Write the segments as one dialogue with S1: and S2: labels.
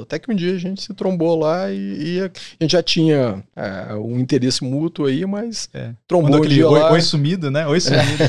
S1: Até que um dia a gente se trombou lá e, e a gente já tinha é, um interesse mútuo aí, mas
S2: É.
S1: trombou
S2: Mandou aquele oi,
S1: lá.
S2: oi sumido, né? Oi sumido.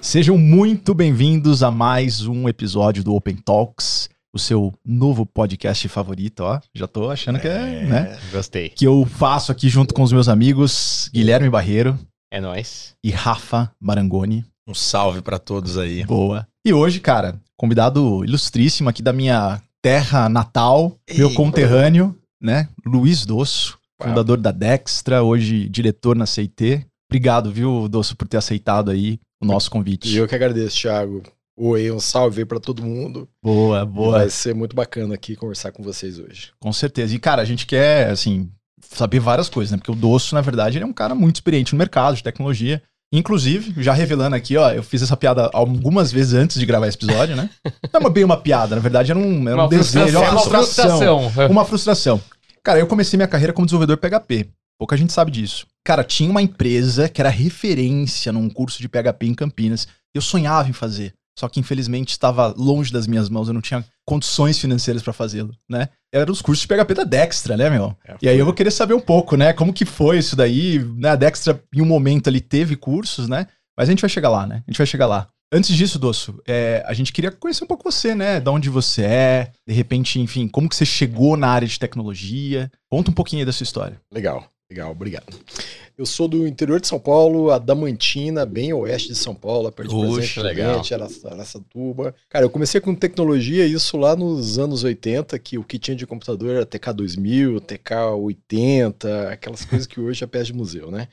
S2: Sejam muito bem-vindos a mais um episódio do Open Talks, o seu novo podcast favorito, ó. Já tô achando que é, né?
S3: Gostei.
S2: Que eu faço aqui junto com os meus amigos Guilherme Barreiro
S3: É nóis.
S2: e Rafa Marangoni.
S4: Um salve pra todos aí.
S2: Boa. E hoje, cara, convidado ilustríssimo aqui da minha terra natal, meu
S4: Ei.
S2: conterrâneo, né? Luiz Dosso,
S1: Uau.
S2: fundador da Dextra, hoje diretor na CIT. Obrigado, viu, Dosso, por ter aceitado aí o nosso convite.
S1: E eu que agradeço, Thiago. Oi, um salve aí pra todo mundo.
S2: Boa, boa.
S1: Vai ser muito bacana aqui conversar com vocês hoje.
S2: Com certeza. E, cara, a gente quer, assim, saber várias coisas, né? Porque o Dosso, na verdade, ele é um cara muito experiente no mercado de tecnologia. Inclusive, já revelando aqui, ó, eu fiz essa piada algumas vezes antes de gravar esse episódio, né? Não é uma- bem uma piada, na verdade, era um, era um desejo, uma
S3: é uma
S2: frustração.
S3: frustração.
S2: Uma frustração. Cara, eu comecei minha carreira como desenvolvedor PHP. Pouca gente sabe disso. Cara, tinha uma empresa que era referência num curso de PHP em Campinas. Eu sonhava em fazer. Só que infelizmente estava longe das minhas mãos, eu não tinha condições financeiras para fazê-lo, né? Eram os cursos de PHP da Dextra, né, meu?
S1: É,
S2: E aí eu vou querer saber um pouco, né? Como que foi isso daí? Né? A Dextra, em um momento ali, teve cursos, né? Mas a gente vai chegar lá, né? A gente vai chegar lá. Antes disso, Dosso, é, a gente queria conhecer um pouco você, né? Da onde você é, de repente, enfim, como que você chegou na área de tecnologia. Conta um pouquinho aí da sua história.
S1: Legal, legal, obrigado. Eu sou do interior de São Paulo, Adamantina, bem oeste de São Paulo, perto de
S4: Oxe,
S1: Presidente. Prudente, Araçatuba. Cara, eu comecei com tecnologia, isso lá nos anos 80, que o que tinha de computador era TK2000, TK80, aquelas coisas que hoje é peça de museu, né?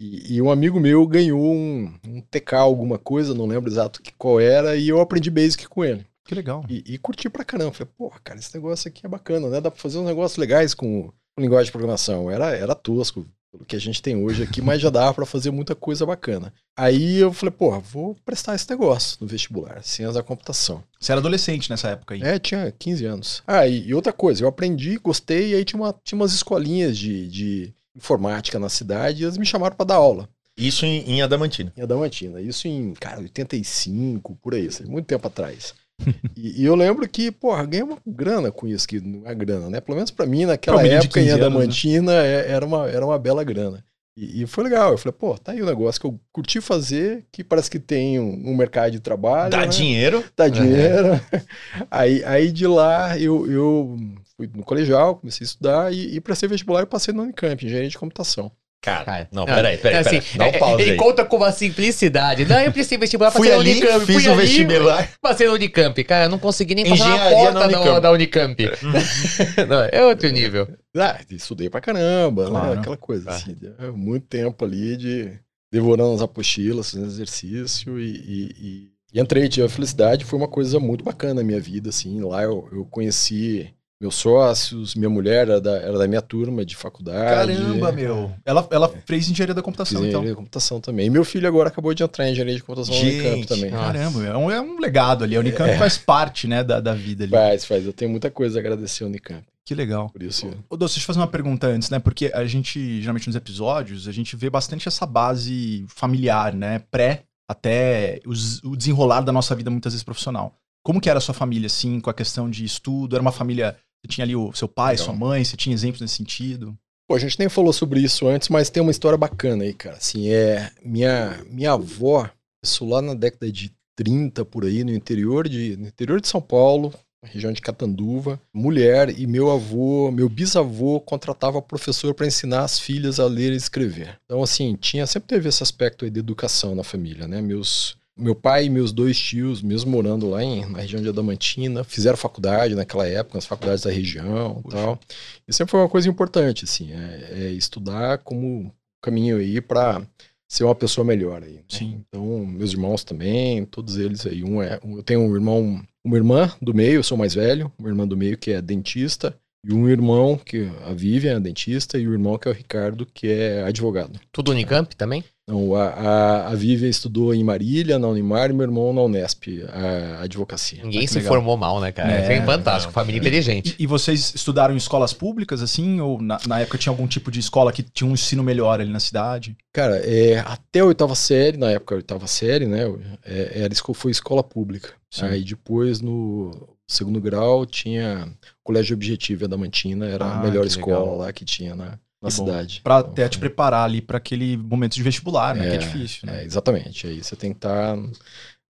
S1: E, e um amigo meu ganhou um, um TK alguma coisa, não lembro exato que, qual era, e eu aprendi Basic com ele.
S2: Que legal.
S1: E, e curti pra caramba. Falei, porra, cara, esse negócio aqui é bacana, né? Dá pra fazer uns negócios legais com linguagem de programação. Era, era tosco pelo que a gente tem hoje aqui, mas já dava pra fazer muita coisa bacana. Aí eu falei, porra, vou prestar esse negócio no vestibular, ciência da computação.
S2: Você era adolescente nessa época aí.
S1: É, tinha 15 anos. Ah, e, e outra coisa, eu aprendi, gostei, e aí tinha, uma, tinha umas escolinhas de, de informática na cidade e eles me chamaram pra dar aula.
S4: Isso em, em Adamantina.
S1: Em Adamantina. Isso em, cara, 85, por aí, assim, muito tempo atrás. e, e eu lembro que, porra, ganhei uma grana com isso, que não é grana, né? Pelo menos pra mim, naquela
S2: Pra um
S1: época, em
S2: 15 anos, né?
S1: Adamantina, é- era, uma, era uma bela grana. E, e foi legal. Eu falei, pô, tá aí o negócio que eu curti fazer, que parece que tem um, um mercado de trabalho.
S4: Dá
S1: né?
S4: dinheiro.
S1: Dá dinheiro. aí, aí de lá eu, eu fui no colegial, comecei a estudar e, e para ser vestibular eu passei no Unicamp, engenharia de computação.
S4: Cara,
S3: Cara,
S4: não,
S3: não,
S4: peraí, peraí,
S3: É
S4: peraí.
S3: assim,
S4: Dá um
S3: é-
S4: pause
S3: ele
S4: aí.
S3: conta com uma simplicidade. Não, eu prestei vestibular,
S4: Fui
S3: passei na
S4: ali,
S3: Unicamp.
S4: fiz
S3: fui
S4: o
S3: ali,
S4: vestibular.
S3: Passei no Unicamp. Cara, eu não consegui nem passar na porta
S4: na
S3: da
S4: Unicamp.
S3: da Unicamp. não, é outro nível.
S1: Ah, estudei pra caramba,
S2: Claro.
S1: né? Aquela coisa
S3: Ah.
S1: assim. é Muito tempo ali de devorando as apostilas, fazendo exercício e, e- e- e entrei, tive a felicidade, foi uma coisa muito bacana na minha vida, assim. Lá eu, eu conheci meus sócios, minha mulher era da, era da minha turma de faculdade.
S2: Caramba, meu. Ela, ela fez engenharia da computação,
S1: engenharia
S2: então.
S1: de computação também. E meu filho agora acabou de entrar em engenharia de computação no Unicamp
S4: Gente,
S1: também.
S2: Caramba. É um, é um legado ali. A Unicamp
S1: É.
S2: faz parte, né, da, da vida ali.
S1: Faz, faz. Eu tenho muita coisa a agradecer ao Unicamp.
S2: Que legal.
S1: Por isso.
S2: Ô, Doce, deixa eu fazer uma pergunta antes, né? Porque a gente, geralmente nos episódios, a gente vê bastante essa base familiar, né? Pré até os- o desenrolar da nossa vida, muitas vezes profissional. Como que era a sua família, assim, com a questão de estudo? Era uma família. Você tinha ali o seu pai,
S1: Legal.
S2: sua mãe, você tinha exemplos nesse sentido?
S1: Pô, a gente nem falou sobre isso antes, mas tem uma história bacana aí, cara. Assim, é. Minha, minha avó, isso lá na década de 30, por aí, no interior de, no interior de São Paulo, na região de Catanduva, mulher, e meu avô, meu bisavô contratava professor para ensinar as filhas a ler e escrever. Então, assim, tinha, sempre teve esse aspecto aí de educação na família, né? Meus. Meu pai e meus dois tios, mesmo morando lá em, na região de Adamantina, fizeram faculdade naquela época, nas faculdades da região e
S2: Puxa.
S1: tal. E sempre foi uma coisa importante, assim, é, é estudar como caminho aí para ser uma pessoa melhor aí. né?
S2: Sim.
S1: Então, meus irmãos também, todos eles aí. Um é, um- eu tenho um irmão, uma irmã do meio, eu sou mais velho, uma irmã do meio que é dentista, E um irmão, que a Vivian é dentista, e o irmão que é o Ricardo, que é advogado.
S3: Tudo Unicamp também?
S1: Não, a, a, a Vivian estudou em Marília, na Unimar, e meu irmão na Unesp, a advocacia.
S3: Ninguém
S2: que
S3: se
S2: legal.
S3: formou mal, né, cara?
S2: É,
S3: É, fantástico, família inteligente.
S2: E, e vocês estudaram em escolas públicas, assim? Ou na, na época tinha algum tipo de escola que tinha um ensino melhor ali na cidade?
S1: Cara, é, até a oitava série, na época a oitava série, né? É, era, foi escola pública.
S2: Sim.
S1: Aí depois, no segundo grau, tinha Colégio Objetivo Adamantina, era
S2: Ah,
S1: a melhor escola
S2: legal.
S1: lá que tinha na, na
S2: Que bom.
S1: cidade.
S2: Pra
S1: Então,
S2: até te
S1: foi-
S2: preparar ali pra aquele momento de vestibular, né? que é
S1: É,
S2: difícil, né?
S1: É, exatamente. Aí você tem que estar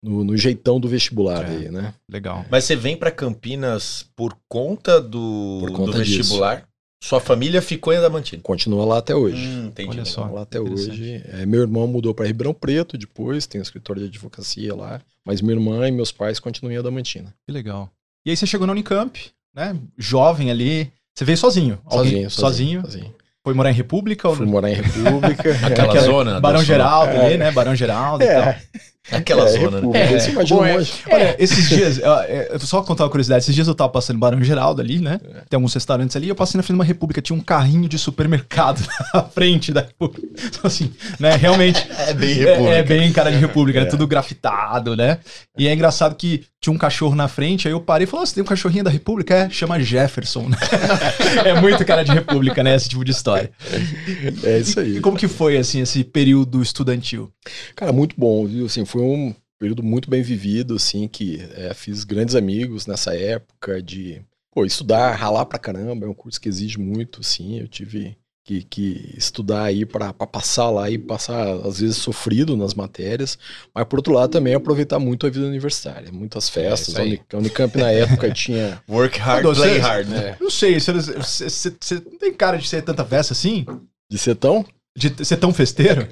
S1: no, no jeitão do vestibular
S2: É.
S1: aí, né?
S2: Legal.
S4: Mas você vem pra Campinas por conta do,
S1: Por conta
S4: do vestibular? Sua família ficou em Adamantina?
S1: Continua lá até hoje.
S4: Hum, entendi.
S2: Olha só.
S1: Lá até hoje. É, meu irmão mudou para Ribeirão Preto depois, tem um escritório de advocacia lá. Mas minha irmã e meus pais continuam em Adamantina.
S2: Que legal. E aí você chegou na Unicamp, né? Jovem ali. Você veio sozinho? Alguém-
S1: Sozinho,
S2: sozinho.
S1: sozinho.
S2: Foi morar em República? Ou...
S1: Fui morar em República.
S4: Aquela
S2: Aquela-
S4: zona?
S2: Barão Geraldo
S1: É.
S2: ali, né? Barão Geraldo e tal.
S1: É,
S4: Aquela
S1: é,
S4: zona, né?
S3: É,
S1: Você imagina
S3: bom, é.
S1: monte-
S2: Olha, esses dias, é, só contar uma curiosidade, esses dias eu tava passando em Barão Geraldo ali, né?
S1: É.
S2: Tem alguns restaurantes ali, eu passei na frente de uma República, tinha um carrinho de supermercado na frente da República. Então, assim, né, realmente,
S4: É bem
S2: é,
S4: República.
S2: é bem cara de República, né?
S1: É.
S2: Tudo grafitado, né? E é engraçado que tinha um cachorro na frente, aí eu parei e falei, "Ó, você tem um cachorrinho da República? É, chama Jefferson, né? é muito cara de República, né? Esse tipo de história.
S1: É isso
S2: E
S1: aí.
S2: como que foi, assim, esse período estudantil?
S1: Cara, muito bom, viu? Assim, foi um período muito bem vivido, assim, que é, fiz grandes amigos nessa época de, pô, estudar, ralar pra caramba, é um curso que exige muito, assim, eu tive que, que estudar aí pra pra passar lá e passar, às vezes, sofrido nas matérias, mas por outro lado também aproveitar muito a vida universitária, muitas festas,
S3: isso
S1: a Unicamp na época tinha...
S4: Work hard,
S2: Não,
S4: play hard, né?
S3: É.
S2: Não sei, você, você, você- você não tem cara de ser tanta festa assim?
S1: De ser tão?
S2: De ser tão festeiro?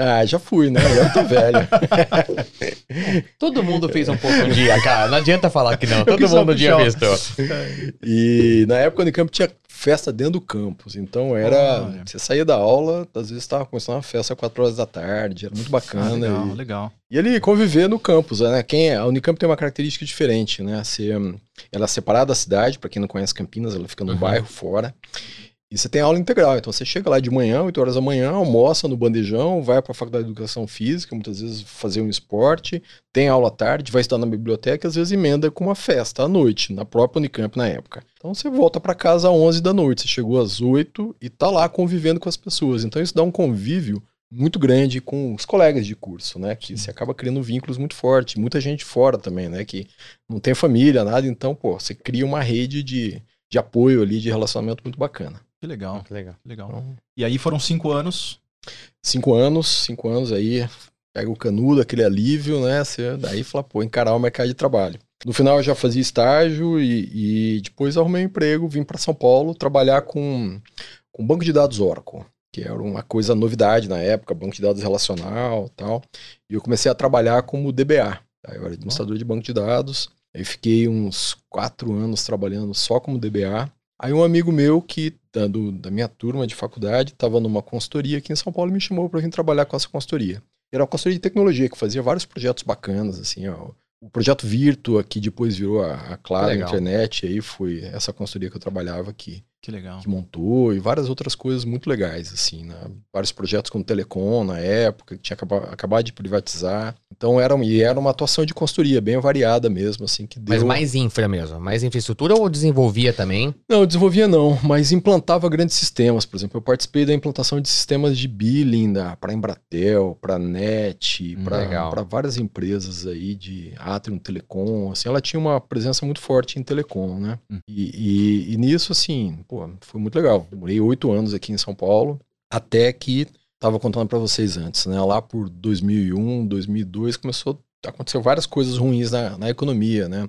S1: Ah, já fui, né? Agora eu tô velho.
S3: Todo mundo fez um pouco um dia, cara. Não adianta falar que não. Todo mundo um dia festou.
S1: E na época a Unicamp tinha festa dentro do campus. Então era.
S2: Olha.
S1: Você saía da aula, às vezes estava começando uma festa às 4 horas da tarde, era muito
S2: Ah,
S1: bacana.
S2: legal,
S1: e,
S2: legal.
S1: e ali conviver no campus, né? Quem é, a Unicamp tem uma característica diferente, né? Hum, ela é separada da cidade, para quem não conhece Campinas, ela fica no
S3: Uhum.
S1: bairro fora. E você tem aula integral, então você chega lá de manhã, 8 horas da manhã, almoça no bandejão, vai para a faculdade de educação física, muitas vezes fazer um esporte, tem aula à tarde, vai estudar na biblioteca, às vezes emenda com uma festa à noite, na própria Unicamp na época. Então você volta para casa às 11 da noite, você chegou às 8 e tá lá convivendo com as pessoas. Então isso dá um convívio muito grande com os colegas de curso, né? Que você acaba criando vínculos muito fortes, muita gente fora também, né? Que não tem família, nada, então, pô, você cria uma rede de, de apoio ali, de relacionamento muito bacana.
S2: Que legal,
S3: Que legal.
S2: que legal.
S1: Então,
S2: E aí foram cinco anos.
S1: cinco anos, cinco anos aí, pega o canudo, aquele alívio, né? Você daí fala, pô, encarar o mercado de trabalho. No final eu já fazia estágio e, e depois arrumei um emprego, vim para São Paulo trabalhar com, com banco de dados Oracle, que era uma coisa novidade na época, banco de dados relacional tal. E eu comecei a trabalhar como DBA. tá? Eu era administrador de banco de dados. Aí fiquei uns quatro anos trabalhando só como DBA. Aí um amigo meu que da, do- da minha turma de faculdade estava numa consultoria aqui em São Paulo e me chamou para vir trabalhar com essa consultoria. Era uma consultoria de tecnologia que fazia vários projetos bacanas, assim, ó. O projeto Virtua, que depois virou a, a Claro
S3: Legal.
S1: Internet, aí foi essa consultoria que eu trabalhava aqui
S2: Que legal.
S1: que montou e várias outras coisas muito legais, assim, né? Vários projetos com Telecom na época, que tinha acaba- acabado de privatizar. Então era, e era uma atuação de consultoria bem variada mesmo, assim, que deu...
S3: Mas mais infra mesmo. Mais infraestrutura ou desenvolvia também?
S1: Não, desenvolvia não, mas implantava grandes sistemas. Por exemplo, eu participei da implantação de sistemas de billing para Embratel, para NET,
S2: Hum,
S3: legal.
S1: para várias empresas aí de Atrium Telecom. Assim, ela tinha uma presença muito forte em telecom, né?
S2: Hum.
S1: E, e- e nisso, assim, pô, foi muito legal. Morei oito anos aqui em São Paulo, até que estava contando para vocês antes, né? Lá por 2001, 2002 começou aconteceu várias coisas ruins na, na economia, né?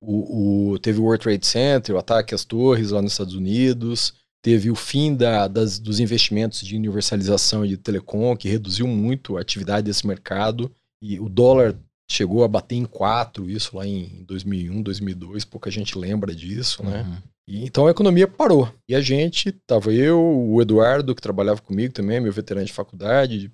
S1: O, o- teve o World Trade Center, o ataque às torres lá nos Estados Unidos, teve o fim da- das- dos investimentos de universalização de telecom, que reduziu muito a atividade desse mercado, e o dólar chegou a bater em 4, isso lá em 2001, 2002, pouca gente lembra disso, né?
S2: Uhum.
S1: E, então a economia parou. E a gente, tava eu, o Eduardo, que trabalhava comigo também, meu veterano de faculdade,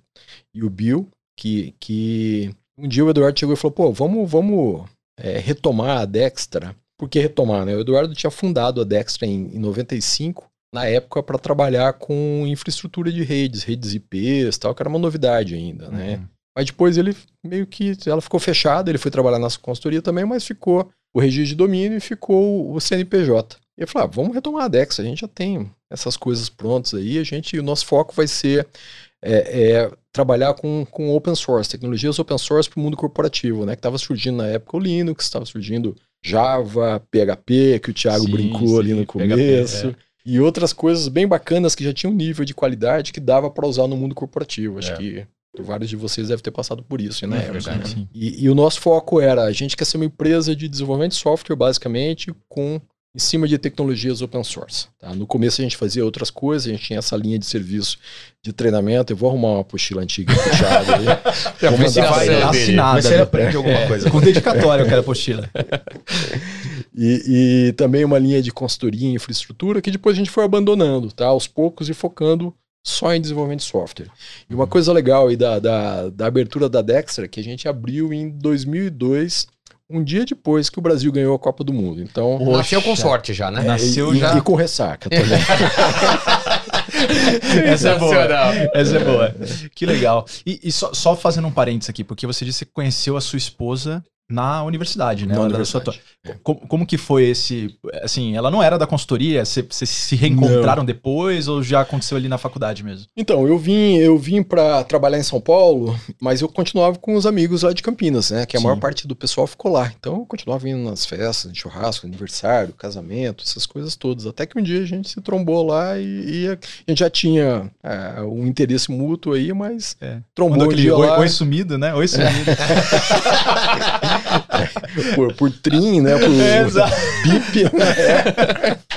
S1: e o Bill, que, que um dia o Eduardo chegou e falou: pô, vamos, vamos é, retomar a Dextra por que retomar, né? O Eduardo tinha fundado a Dextra em, em 95, na época para trabalhar com infraestrutura de redes, redes IPs, tal, que era uma novidade ainda, né?
S2: Uhum.
S1: Mas depois ele meio que ela ficou fechada, ele foi trabalhar na consultoria também, mas ficou o registro de domínio e ficou o CNPJ. E eu falei, ah, vamos retomar a Dex, a gente já tem essas coisas prontas aí, a gente, o nosso foco vai ser é, é, trabalhar com, com open source, tecnologias open source para o mundo corporativo, né? Que estava surgindo na época o Linux, estava surgindo Java, PHP, que o Thiago
S2: Sim,
S1: brincou
S2: sim,
S1: ali no
S2: PHP,
S1: começo.
S2: é.
S1: E outras coisas bem bacanas que já tinham um nível de qualidade que dava para usar no mundo corporativo. Acho
S4: É.
S1: que vários de vocês devem ter passado por isso, né?
S4: É
S1: época,
S4: verdade.
S1: né? E, e o nosso foco era, a gente quer ser uma empresa de desenvolvimento de software, basicamente, com em cima de tecnologias open source. tá? No começo a gente fazia outras coisas, a gente tinha essa linha de serviço de treinamento. Eu vou arrumar uma apostila antiga aí.
S3: Já
S1: Vou mandar
S3: dele.
S2: Assinada.
S4: Mas você
S2: né?
S4: aprende alguma
S2: É,
S4: coisa.
S2: Com dedicatória, eu quero apostila.
S1: E, e também uma linha de consultoria em infraestrutura que depois a gente foi abandonando, tá? Aos poucos e focando só em desenvolvimento de software. E uma coisa legal aí da, da, da abertura da Dextra, que a gente abriu em 2002, um dia depois que o Brasil ganhou a Copa do Mundo. Então,
S3: Nasceu com sorte já, né?
S2: Nasceu
S1: e,
S2: já.
S1: e com ressaca também.
S2: Essa é boa. Essa é boa. Que legal. E, e só, só fazendo um parênteses aqui, porque você disse que conheceu a sua esposa na universidade, né?
S1: Na
S2: da
S1: universidade.
S2: tua- Como, como que foi esse... Assim, ela não era da consultoria? Você- Vocês se reencontraram depois ou já aconteceu ali na faculdade mesmo?
S1: Então, eu vim, eu vim para trabalhar em São Paulo, mas eu continuava com os amigos lá de Campinas, né? Que a
S2: Sim.
S1: maior parte do pessoal ficou lá. Então eu continuava indo nas festas, churrasco, aniversário, casamento, essas coisas todas. Até que um dia a gente se trombou lá e, e a gente já tinha é, um interesse mútuo aí, mas
S2: É.
S1: trombou
S2: Mandou
S1: um dia
S2: oi,
S1: lá
S2: oi sumido, né? Oi sumido.
S1: por, por trim, né? Por
S2: É, exato.
S1: bip, né?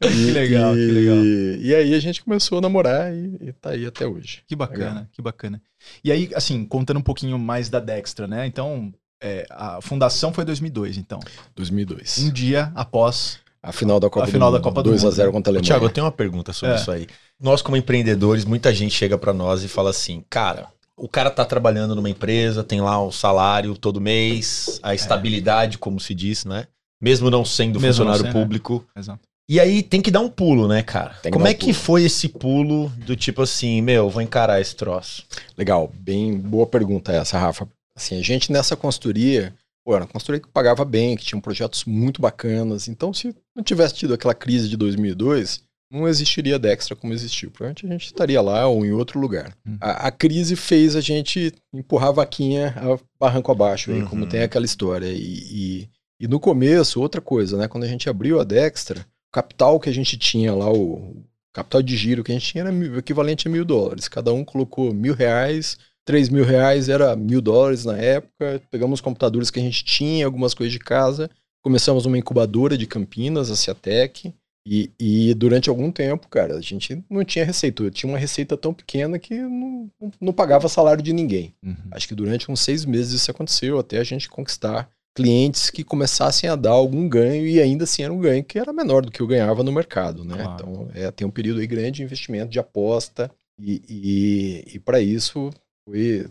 S2: Que legal,
S1: e,
S2: que legal.
S1: E aí a gente começou a namorar e, e tá aí até hoje.
S2: Que bacana,
S1: Legal.
S2: que bacana. E aí, assim, contando um pouquinho mais da Dextra, né? Então, é, a fundação foi 2002, então.
S1: 2002.
S2: Um dia após.
S1: A final da Copa
S2: A final
S1: do
S2: da
S1: Mundo.
S2: Copa do
S1: 2 a
S2: Mundo,
S1: 0
S2: né?
S1: contra a Alemanha.
S4: Tiago, eu tenho uma pergunta sobre
S2: É.
S4: isso aí. Nós, como empreendedores, muita gente chega pra nós e fala assim, cara, o cara tá trabalhando numa empresa, tem lá o salário todo mês, a estabilidade, como se diz, né? Mesmo não sendo
S2: É. Mesmo não
S4: funcionário
S2: sendo,
S4: público.
S2: Exato.
S4: E aí tem que dar um pulo, né, cara?
S1: Tem que
S4: Como
S1: dar
S4: é
S1: um
S4: que
S1: pulo.
S4: foi esse pulo do tipo assim, meu, vou encarar esse troço?
S1: Legal, bem boa pergunta essa, Rafa. Assim, a gente nessa consultoria, pô, era uma consultoria que pagava bem, que tinha projetos muito bacanas. Então, se não tivesse tido aquela crise de 2002, não existiria a Dextra como existiu. Provavelmente a gente estaria lá ou em outro lugar.
S2: Hum.
S1: A, a crise fez a gente empurrar a vaquinha a barranco abaixo, aí,
S4: Uhum.
S1: como tem aquela história. E, e, e no começo, outra coisa, né? Quando a gente abriu a Dextra, o capital que a gente tinha lá, o capital de giro que a gente tinha era mil- equivalente a mil dólares. Cada um colocou mil reais, três mil reais era mil dólares na época. Pegamos os computadores que a gente tinha, algumas coisas de casa. Começamos uma incubadora de Campinas, a Ciatec. E, e durante algum tempo, cara, a gente não tinha receita. Eu tinha uma receita tão pequena que não, não- pagava salário de ninguém.
S2: Uhum.
S1: Acho que durante uns seis meses isso aconteceu, até a gente conquistar clientes que começassem a dar algum ganho e ainda assim era um ganho que era menor do que eu ganhava no mercado, né?
S2: Claro.
S1: Então é, tem um período aí grande de investimento, de aposta e, e, e para isso foi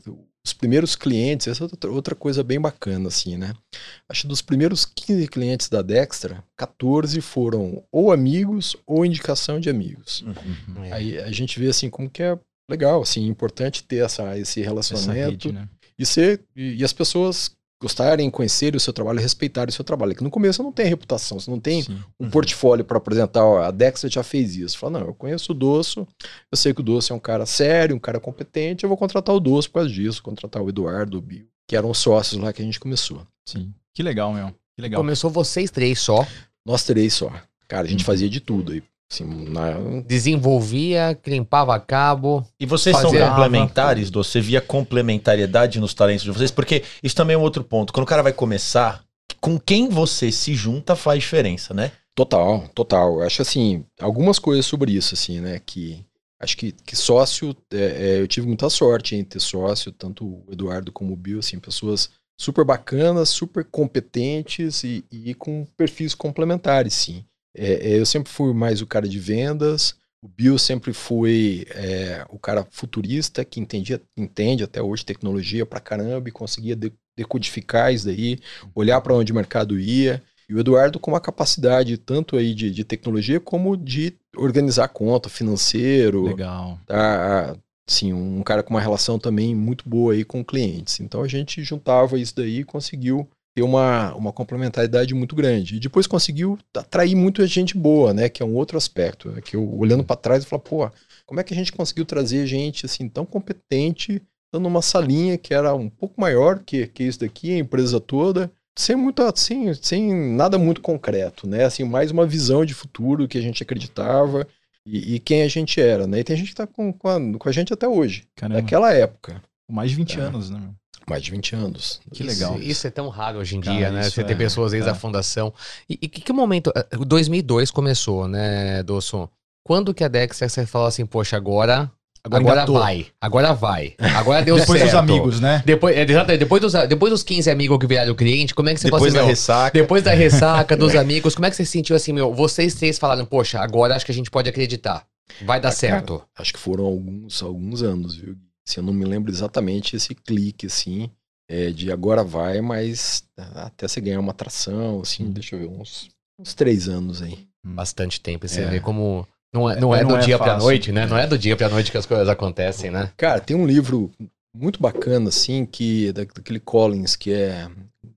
S1: os primeiros clientes, essa é outra, coisa bem bacana assim, né? Acho que dos primeiros 15 clientes da Dextra, 14 foram ou amigos ou indicação de amigos.
S2: Uhum.
S1: Aí a gente vê assim como que é legal, assim, importante ter essa, esse
S2: Essa
S1: relacionamento
S2: rede, né?
S1: e ser e, e as pessoas gostarem, conhecerem o seu trabalho, respeitarem o seu trabalho. Que no começo você não tem reputação, você não tem
S2: Sim.
S1: um
S4: Uhum.
S1: portfólio para apresentar. Ó, a Dexter já fez isso. Fala, não, eu conheço o Dosso, eu sei que o Dosso é um cara sério, um cara competente, eu vou contratar o Dosso por causa disso, contratar o Eduardo, o Bill, que eram os sócios lá que a gente começou.
S2: Sim. Que legal, meu. Que legal.
S3: Começou vocês três só.
S1: Nós três só. Cara, a gente
S2: Uhum.
S1: fazia de tudo aí. Assim, na-
S3: Desenvolvia, limpava cabo.
S4: E vocês são complementares, Dô? Você via complementariedade nos talentos de vocês? Porque isso também é um outro ponto. Quando o cara vai começar, com quem você se junta faz diferença, né?
S1: Total, total. Eu Acho assim, algumas coisas sobre isso, assim, né? Que acho que, que sócio, é, é, eu tive muita sorte em ter sócio, tanto o Eduardo como o Bill, assim, pessoas super bacanas, super competentes e, e com perfis complementares, sim. É, é, eu sempre fui mais o cara de vendas, o Bill sempre foi é, o cara futurista que entendia, entende até hoje tecnologia pra caramba e conseguia de- decodificar isso daí, olhar para onde o mercado ia. E o Eduardo com uma capacidade tanto aí de, de tecnologia como de organizar conta, financeiro,
S2: Legal.
S1: tá? Sim, um cara com uma relação também muito boa aí com clientes. Então a gente juntava isso daí e conseguiu ter uma, uma complementaridade muito grande. E depois conseguiu atrair muita gente boa, né? Que é um outro aspecto. né, Que eu olhando para trás eu falo, pô, como é que a gente conseguiu trazer gente assim tão competente, dando numa salinha que era um pouco maior que, que isso daqui, a empresa toda, sem muito assim, sem nada muito concreto, né? Assim, mais uma visão de futuro que a gente acreditava e, e quem a gente era, né? E tem gente que tá com, com, a, com a gente até hoje,
S2: Caramba.
S1: naquela época,
S2: Mais de 20
S1: É.
S2: anos, né?
S1: Mais de 20 anos.
S2: Que legal.
S3: Isso, é tão raro hoje em
S2: Cara,
S3: dia, né? Você ter
S2: é-
S3: pessoas desde
S2: é.
S3: a fundação. E, e que, que momento. eh, 2002 começou, né, Dosso? Quando que a Dexter você falou assim, poxa, agora.
S2: Agora
S3: Agora, vai. Agora vai. Agora deu
S2: Depois
S3: certo.
S2: dos amigos, né?
S3: Depois, é, exatamente, depois, dos, depois dos 15 amigos que viraram cliente, como é que você
S4: Depois da
S3: assim, meu,
S4: ressaca.
S3: Depois da ressaca dos amigos, como é que você se sentiu assim, meu? Vocês três falaram, poxa, agora acho que a gente pode acreditar. Vai dar
S1: Ah,
S3: certo.
S1: cara, acho que foram alguns, alguns anos, viu? Assim, eu não me lembro exatamente esse clique, assim, é, de agora vai, mas até você ganhar uma atração, assim, deixa eu ver, uns, uns três anos aí.
S3: Bastante tempo. E você
S1: É.
S3: vê como. Não é, não é,
S2: Não
S3: do
S2: é
S3: dia pra
S2: fácil.
S3: noite, né? Não é do dia pra noite que as coisas acontecem, né?
S1: Cara, tem um livro muito bacana, assim, que da- daquele Collins, que é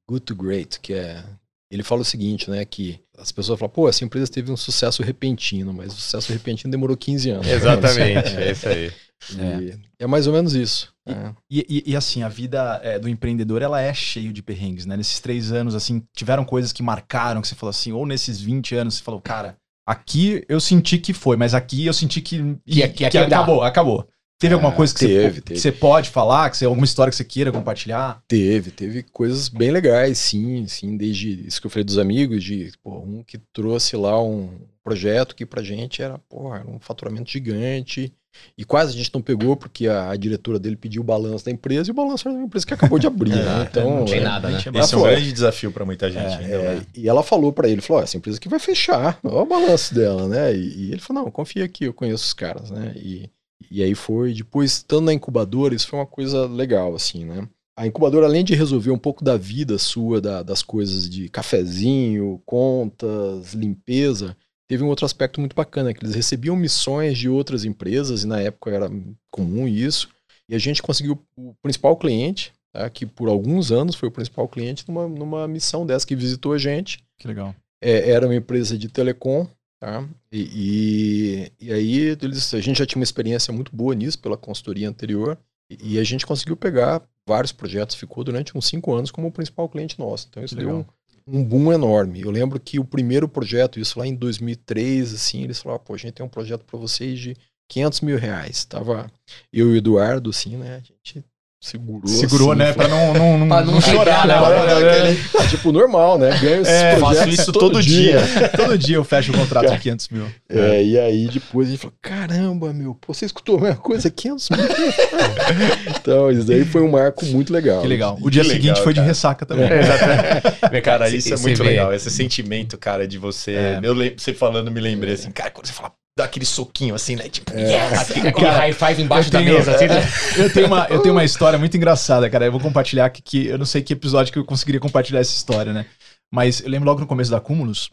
S1: Good to Great, que é. Ele fala o seguinte, né? Que as pessoas falam, pô, essa empresa teve um sucesso repentino, mas o sucesso repentino demorou 15 anos.
S3: é isso aí.
S1: E é mais ou menos isso. É.
S2: E, e- e, assim, a vida é, do empreendedor, ela é cheio de perrengues, né? Nesses três anos, assim, tiveram coisas que marcaram, que você falou assim, ou nesses 20 anos, você falou, cara, aqui eu senti que foi, mas aqui eu senti que,
S3: Que-
S2: e-
S3: que quebrar.
S2: acabou, acabou. Teve alguma
S1: É,
S2: coisa que,
S1: teve,
S2: você,
S1: teve.
S2: que você pode falar, que você, alguma história que você queira compartilhar?
S1: Teve, teve coisas bem legais, sim, sim, desde isso que eu falei dos amigos, de pô, um que trouxe lá um projeto que pra gente era, pô, era um faturamento gigante e quase a gente não pegou porque a, a diretora dele pediu o balanço da empresa e o balanço era uma empresa que acabou de abrir, né? Então,
S2: não
S3: tem
S1: é,
S3: nada, né?
S2: Gente,
S4: Esse é um
S1: Ela
S4: grande desafio pra muita gente.
S2: É,
S4: ainda,
S1: é,
S4: né?
S1: e ela falou pra ele, falou, essa empresa aqui vai fechar, olha o balanço dela, né? E, e ele falou, não, confia aqui, eu conheço os caras, né? E, e aí foi, depois, estando na incubadora, isso foi uma coisa legal, assim, né? A incubadora, além de resolver um pouco da vida sua, da- das coisas de cafezinho, contas, limpeza, teve um outro aspecto muito bacana, que eles recebiam missões de outras empresas, e na época era comum isso, e a gente conseguiu o principal cliente, tá, que por alguns anos foi o principal cliente numa, numa missão dessa que visitou a gente.
S2: Que legal.
S1: É, era uma empresa de telecom, tá? E, e, e aí eles, a gente já tinha uma experiência muito boa nisso pela consultoria anterior, e, e a gente conseguiu pegar vários projetos, ficou durante uns cinco anos como o principal cliente nosso. Então isso
S2: Que
S1: deu
S2: legal.
S1: um, um boom enorme. Eu lembro que o primeiro projeto, isso lá em 2003, assim, eles falaram, pô, a gente tem um projeto para vocês de 500 mil reais. Tava eu e o Eduardo, assim, né? A gente segurou.
S2: Segurou,
S1: assim,
S2: né? Pra não, não, não,
S3: Pra não
S2: não chorar, né?
S3: né?
S2: Pra-
S1: Ah, tipo, normal, né? Ganho
S2: É,
S4: faço isso todo dia.
S2: Todo dia eu fecho o contrato de 500 mil.
S1: É, e aí depois a gente falou, caramba, meu, pô, você escutou a mesma coisa, 500 mil. então, isso daí foi um marco muito legal.
S2: Que legal. O dia
S4: Que
S2: seguinte
S4: legal,
S2: foi de
S4: cara.
S2: ressaca também.
S3: Exatamente.
S4: Cara, isso é muito
S3: vê-
S4: legal. Esse sentimento, cara, de você.
S2: É.
S4: Eu lem- você falando, me lembrei assim, cara, quando você fala, dá aquele soquinho assim, né? Tipo,
S3: Aquele aquele high five embaixo
S2: eu
S3: da
S2: tenho-
S3: mesa, assim, né?
S2: Eu tenho, uma, eu tenho uma história muito engraçada, cara. Eu vou compartilhar que, que eu não sei que episódio que eu conseguiria compartilhar essa história, né? Mas eu lembro logo no começo da Cúmulos,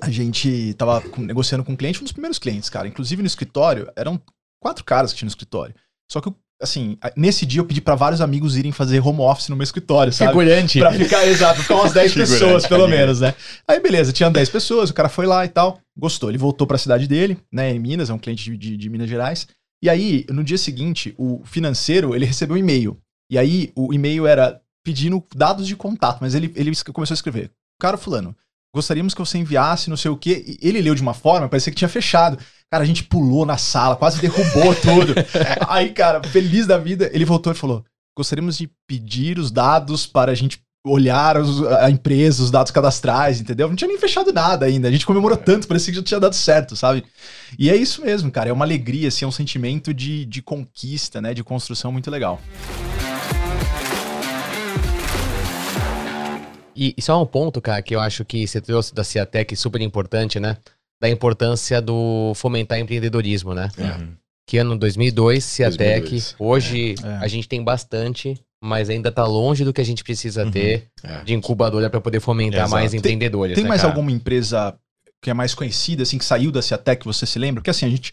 S2: a gente tava negociando com um cliente, um dos primeiros clientes, cara. Inclusive no escritório, eram quatro caras que tinham no escritório. Só que, eu, assim, a- nesse dia eu pedi pra vários amigos irem fazer home office no meu escritório, sabe?
S3: Figurante.
S2: Pra ficar, exato, ficar umas 10
S4: Figurante,
S2: pessoas, pelo menos, né? Aí, beleza, tinha 10 pessoas, o cara foi lá e tal, gostou. Ele voltou pra cidade dele, né, em Minas, é um cliente de, de- de Minas Gerais. E aí, no dia seguinte, o financeiro, ele recebeu um e-mail. E aí, o e-mail era pedindo dados de contato, mas ele, ele começou a escrever. Cara fulano, gostaríamos que você enviasse não sei o quê. E ele leu de uma forma, parecia que tinha fechado. Cara, a gente pulou na sala, quase derrubou tudo. Aí, cara, feliz da vida, ele voltou e falou: gostaríamos de pedir os dados para a gente olhar os- a empresa, os dados cadastrais, entendeu? Não tinha nem fechado nada ainda. A gente comemorou tanto, parecia que já tinha dado certo, sabe? E é isso mesmo, cara. É uma alegria, assim, é um sentimento de, de conquista, né? De construção muito legal.
S3: E e só um ponto, cara, que eu acho que você trouxe da Ciatec super importante, né? Da importância do fomentar empreendedorismo, né?
S1: É.
S3: Que ano 2002, Ciatec.
S1: 2002,
S3: Hoje
S2: É.
S3: a gente tem bastante, mas ainda tá longe do que a gente precisa
S4: Uhum.
S3: ter
S1: É.
S3: de incubadora para poder fomentar
S4: Exato.
S3: mais
S4: Tem-
S3: empreendedores.
S2: Tem
S3: né,
S2: mais
S3: cara?
S2: alguma empresa que é mais conhecida, assim, que saiu da Ciatec, que você se lembra? Porque assim, a gente,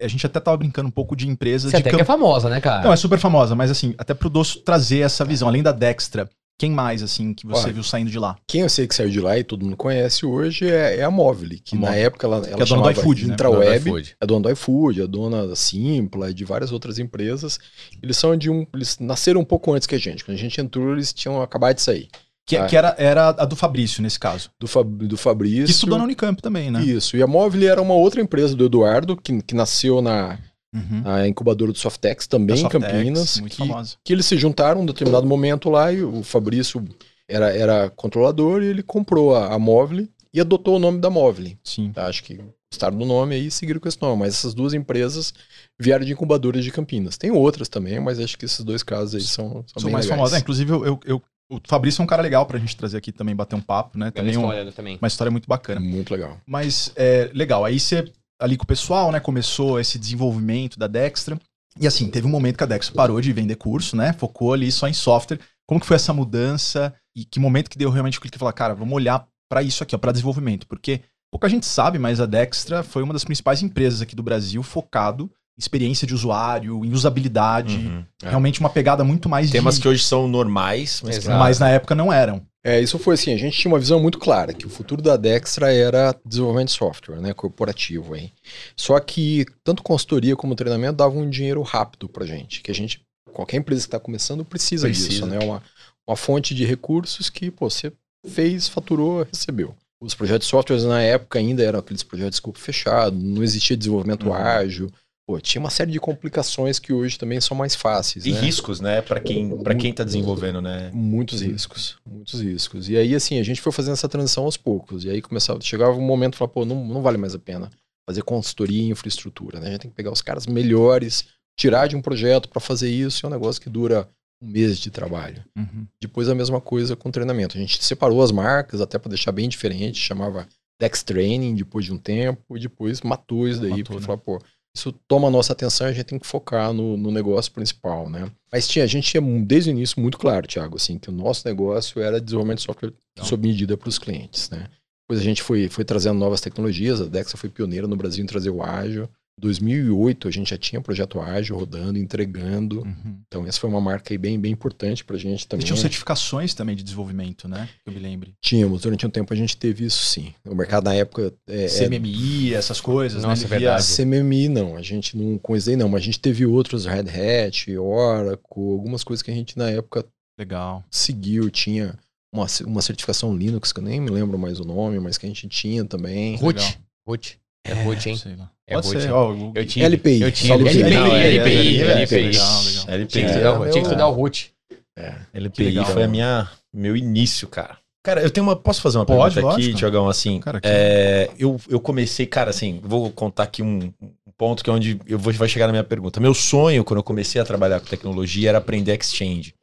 S2: a gente até tava brincando um pouco de empresas
S3: Você
S2: de
S3: é famosa, né, cara?
S2: Não, é super famosa, mas assim, até pro Dosso trazer essa visão, além da Dextra, quem mais, assim, que você
S1: Olha,
S2: viu saindo de lá?
S1: Quem eu sei que saiu de lá e todo mundo conhece hoje é, é a Móvel, que
S2: A
S1: na época ela, ela
S2: é dona do iFood, né?
S1: Intraweb,
S3: iFood.
S1: é dona do iFood, é dona da Simpla de várias outras empresas. Eles são de um. Eles nasceram um pouco antes que a gente. Quando a gente entrou, eles tinham acabado de sair.
S2: Que,
S1: Ah.
S2: que era, era a do Fabrício, nesse caso.
S1: Do, Fab, do Fabrício.
S2: Que estudou na Unicamp também, né?
S1: Isso. E a Móvel era uma outra empresa do Eduardo, que, que nasceu na,
S2: Uhum.
S1: na incubadora do Softex, também em Campinas.
S2: Muito
S1: que,
S2: famosa.
S1: que eles se juntaram em um determinado momento lá e o Fabrício era, era controlador e ele comprou a, a Móvel e adotou o nome da Móvel.
S2: Sim.
S1: Tá, Acho que gostaram do nome aí e seguiram com esse nome. Mas essas duas empresas vieram de incubadoras de Campinas. Tem outras também, mas acho que esses dois casos aí são, são,
S2: São
S1: bem
S2: mais
S1: legais.
S2: famosos. É, inclusive, eu, eu, o Fabrício é um cara legal pra gente trazer aqui também, bater um papo, né? Também um-
S3: história, né, também.
S2: uma história muito bacana.
S1: Muito legal.
S2: Mas é legal. Aí você, ali com o pessoal, né, começou esse desenvolvimento da Dextra. E assim, teve um momento que a Dextra parou de vender curso, né? Focou ali só em software. Como que foi essa mudança? E que momento que deu realmente o clique e falar, cara, vamos olhar pra isso aqui, ó, pra desenvolvimento. Porque pouca gente sabe, mas a Dextra foi uma das principais empresas aqui do Brasil focado em experiência de usuário, em usabilidade.
S4: Uhum.
S1: É.
S2: Realmente uma pegada muito mais
S4: Temas
S2: de...
S4: que hoje são normais, mas
S3: Exato.
S2: Mas na época não eram.
S1: É, isso foi assim, a gente tinha uma visão muito clara, que o futuro da Dextra era desenvolvimento de software, né, corporativo aí. Só que tanto consultoria como treinamento davam um dinheiro rápido pra gente, que a gente, qualquer empresa que está começando precisa,
S4: Precisa.
S1: disso, né, uma, uma fonte de recursos que, pô, você fez, faturou, recebeu. Os projetos de softwares na época ainda eram aqueles projetos de escopo fechado, não existia desenvolvimento
S4: Uhum.
S1: ágil, pô, tinha uma série de complicações que hoje também são mais fáceis,
S4: E
S1: né?
S4: riscos, né? Pra quem, pra quem tá desenvolvendo, né?
S1: Muitos riscos, muitos riscos. E aí, assim, a gente foi fazendo essa transição aos poucos. E aí começava, chegava um momento e falava, pô, não, não vale mais a pena fazer consultoria em infraestrutura, né? A gente tem que pegar os caras melhores, tirar de um projeto para fazer isso, é um negócio que dura um mês de trabalho.
S2: Uhum.
S1: Depois a mesma coisa com treinamento. A gente separou as marcas até para deixar bem diferente, chamava Dex Training depois de um tempo, e depois matou isso daí,
S2: Matou,
S1: porque
S2: né?
S1: falou, pô, isso toma a nossa atenção, a gente tem que focar no, no negócio principal, né? Mas tinha, a gente tinha desde o início muito claro, Thiago, assim, que o nosso negócio era desenvolvimento de software
S2: Legal.
S1: sob medida para os clientes, né? Depois a gente foi, foi trazendo novas tecnologias, a Dexa foi pioneira no Brasil em trazer o ágil. Em 2008 a gente já tinha projeto ágil rodando, entregando.
S2: Uhum.
S1: Então essa foi uma marca aí bem, bem importante pra gente
S2: E
S1: também.
S2: tinham certificações também de desenvolvimento, né? Que eu me lembre.
S1: Tínhamos, durante um tempo a gente teve isso sim. O mercado na época é, é
S2: CMMI, essas coisas,
S3: Nossa,
S2: né?
S3: é
S2: Ele via-
S3: verdade.
S1: CMMI não, a gente não com isso daí não, mas a gente teve outros Red Hat, Oracle, algumas coisas que a gente na época
S2: Legal.
S1: seguiu, tinha uma, uma certificação Linux, que eu nem me lembro mais o nome, mas que a gente tinha também.
S3: Root. Root. É Root, hein?
S2: Sei lá.
S3: É
S2: Pode ser, ó, o-
S3: Eu tinha.
S1: LPI.
S3: Eu tinha. LPI,
S4: é,
S3: LPI,
S4: é,
S3: LPI.
S2: Legal, legal.
S4: LPI.
S3: Tinha que
S1: É,
S3: estudar, o Root.
S4: LPI
S2: Que legal.
S4: foi a minha, meu início, cara. Cara, eu tenho uma. Posso fazer uma
S2: Pode,
S4: pergunta aqui,
S2: lógico.
S4: Tiagão? Assim,
S2: Cara, que-
S4: é, eu, eu comecei, cara, assim, vou contar aqui um, um ponto que é onde eu vou, vai chegar na minha pergunta. Meu sonho, quando eu comecei a trabalhar com tecnologia, era aprender Exchange.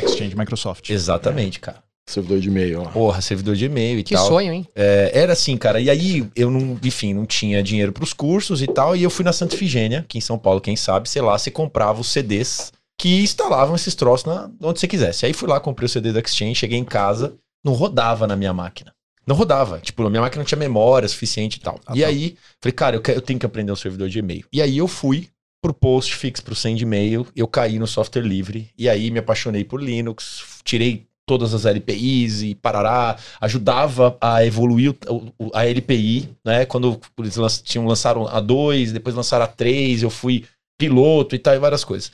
S2: Exchange Microsoft.
S4: Exatamente, cara.
S1: Servidor de e-mail, ó.
S4: Porra, servidor de e-mail e
S3: Que
S4: tal.
S3: sonho, hein?
S4: É, era assim, cara. E aí, eu não, enfim, não tinha dinheiro pros cursos e tal. E eu fui na Santa Ifigênia, aqui em São Paulo, quem sabe, sei lá, você comprava os CDs que instalavam esses troços na, onde você quisesse. Aí fui lá, comprei o CD do Exchange, cheguei em casa, não rodava na minha máquina. Não rodava. Tipo, a minha máquina não tinha memória suficiente e tal.
S2: Ah,
S4: e
S2: tá.
S4: aí, falei, cara, eu, que- eu tenho que aprender um servidor de e-mail. E aí eu fui pro postfix, pro send e-mail, eu caí no software livre. E aí me apaixonei por Linux, tirei todas as LPIs e parará, ajudava a evoluir a LPI, né? Quando eles tinham, lançaram a 2, depois lançaram a 3, eu fui piloto e tal, e várias coisas.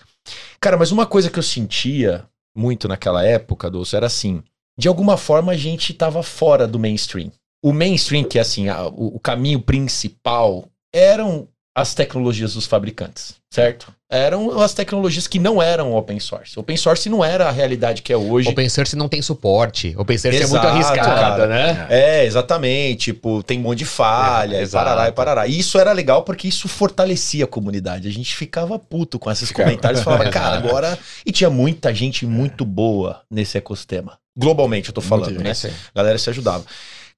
S4: Cara, mas uma coisa que eu sentia muito naquela época, Doce, era assim, de alguma forma a gente tava fora do mainstream. O mainstream, que é assim, a- o, o caminho principal, eram as tecnologias dos fabricantes, certo? Eram as tecnologias que não eram open source. Open source não era a realidade que é hoje.
S3: Open Source não tem suporte. Open Source é muito
S4: Exato,
S3: arriscado,
S4: cara.
S3: né?
S4: É, exatamente. Tipo, tem um monte de falha,
S3: É,
S4: e parará, e
S3: exato.
S4: parará. E isso era legal porque isso fortalecia a comunidade. A gente ficava puto com esses
S1: Ficava.
S4: comentários e falava,
S3: Exato.
S4: cara, agora. E tinha muita gente muito boa nesse ecossistema. Globalmente, eu tô falando, né?
S3: É.
S4: A galera se ajudava.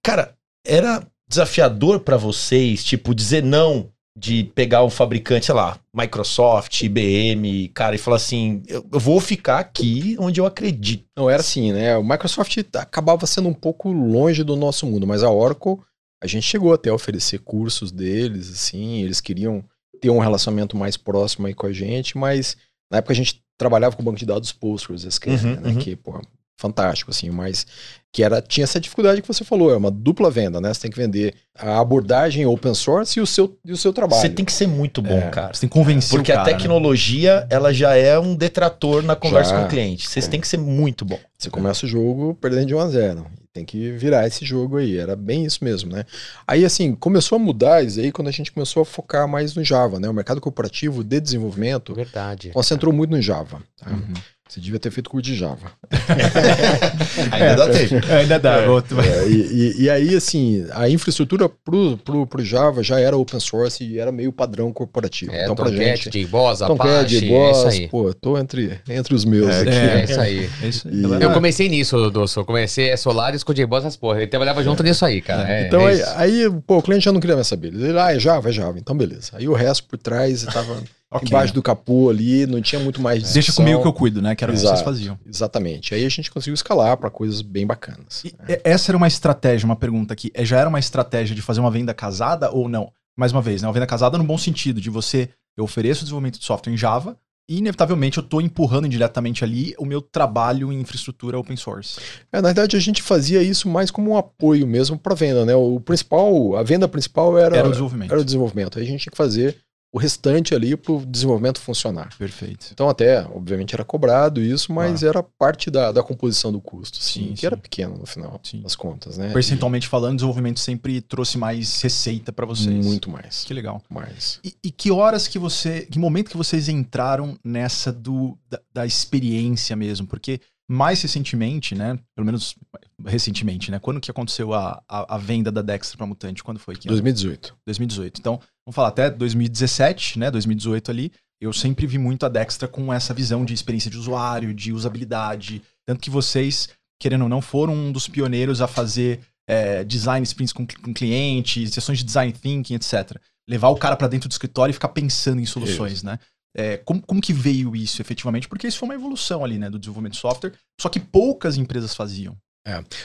S4: Cara, era desafiador pra vocês, tipo, dizer não de pegar um fabricante, sei lá, Microsoft, IBM, cara, e falar assim, eu, eu vou ficar aqui onde eu acredito.
S1: Não, era assim, né? O Microsoft acabava sendo um pouco longe do nosso mundo, mas a Oracle, a gente chegou até a oferecer cursos deles, assim, eles queriam ter um relacionamento mais próximo aí com a gente, mas na época a gente trabalhava com o banco de dados PostgreSQL,
S4: Uhum,
S1: né?
S4: uhum.
S1: Que, pô, fantástico, assim, mas que era, tinha essa dificuldade que você falou, é uma dupla venda, né? Você tem que vender a abordagem open source e o seu, e o seu trabalho.
S4: Você tem que ser muito bom,
S1: É.
S4: cara.
S2: Você tem que convencer
S4: Porque
S2: o
S4: a
S2: cara, né?
S4: tecnologia, ela já é um detrator na conversa
S1: Já.
S4: com o cliente. Vocês têm que ser muito bom.
S1: Você começa o jogo perdendo de 1 a 0 e Tem que virar esse jogo aí. Era bem isso mesmo, né? Aí, assim, começou a mudar isso aí quando a gente começou a focar mais no Java, né? O mercado corporativo de desenvolvimento
S3: Verdade.
S1: concentrou muito no Java. tá?
S2: Uhum.
S1: Você devia ter feito curso de Java.
S4: Ainda dá tempo.
S2: É, ainda dá. outro-
S1: É, e, e- e aí, assim, a infraestrutura pro, pro, pro Java já era open source e era meio padrão corporativo.
S3: É,
S1: então, pra
S3: Tomcat,
S1: gente.
S3: J-Boss, Apache, é isso aí.
S1: pô, tô entre, entre os meus
S2: É,
S1: aqui.
S3: É isso aí.
S2: É isso aí.
S1: E-.
S3: Eu comecei nisso, Dosso. Eu comecei a Solaris com o J-Boss as porra. Ele trabalhava junto nisso aí, cara. É,
S1: Então
S3: é
S1: aí, aí, pô, o cliente já não queria mais saber. Ele, ah, é Java, é Java. Então, beleza. Aí o resto por trás tava
S2: Ok.
S1: embaixo do capô ali, não tinha muito mais
S2: Deixa comigo que eu cuido, né? Que era o que vocês faziam.
S1: Exatamente. Aí a gente conseguiu escalar para coisas bem bacanas.
S2: E- essa era uma estratégia, uma pergunta aqui. É, Já era uma estratégia de fazer uma venda casada ou não? Mais uma vez, né? Uma venda casada no bom sentido, de você, eu ofereço o desenvolvimento de software em Java e, inevitavelmente, eu estou empurrando indiretamente ali o meu trabalho em infraestrutura open source.
S1: É, na verdade, a gente fazia isso mais como um apoio mesmo para venda, né? O principal, a venda principal era,
S2: Era o desenvolvimento.
S1: era o desenvolvimento. Aí a gente tinha que fazer o restante ali para o desenvolvimento funcionar.
S2: Perfeito.
S1: Então, até, obviamente, era cobrado isso, mas era parte da, da composição do custo, assim,
S2: Sim,
S1: que
S2: sim.
S1: era pequeno no final
S2: Sim.
S1: das contas, né?
S2: Percentualmente falando, o desenvolvimento sempre trouxe mais receita para
S1: E
S2: vocês.
S1: Muito mais.
S2: Que legal.
S1: mais.
S2: E, e que horas que você. Que momento que vocês entraram nessa do, da, da experiência mesmo? Porque mais recentemente, né? Pelo menos recentemente, né? Quando que aconteceu a, a, a venda da Dextra para Mutante? Quando foi? Que ano?
S1: 2018.
S2: 2018. Então, vamos falar até 2017, né? 2018 ali. Eu sempre vi muito a Dextra com essa visão de experiência de usuário, de usabilidade. Tanto que vocês, querendo ou não, foram um dos pioneiros a fazer é, design sprints com, com cliente, sessões de design thinking, etc. Levar o cara para dentro do escritório e ficar pensando em soluções, né? É, como, como que veio isso efetivamente? Porque isso foi uma evolução ali, né, do desenvolvimento de software, só que poucas empresas faziam.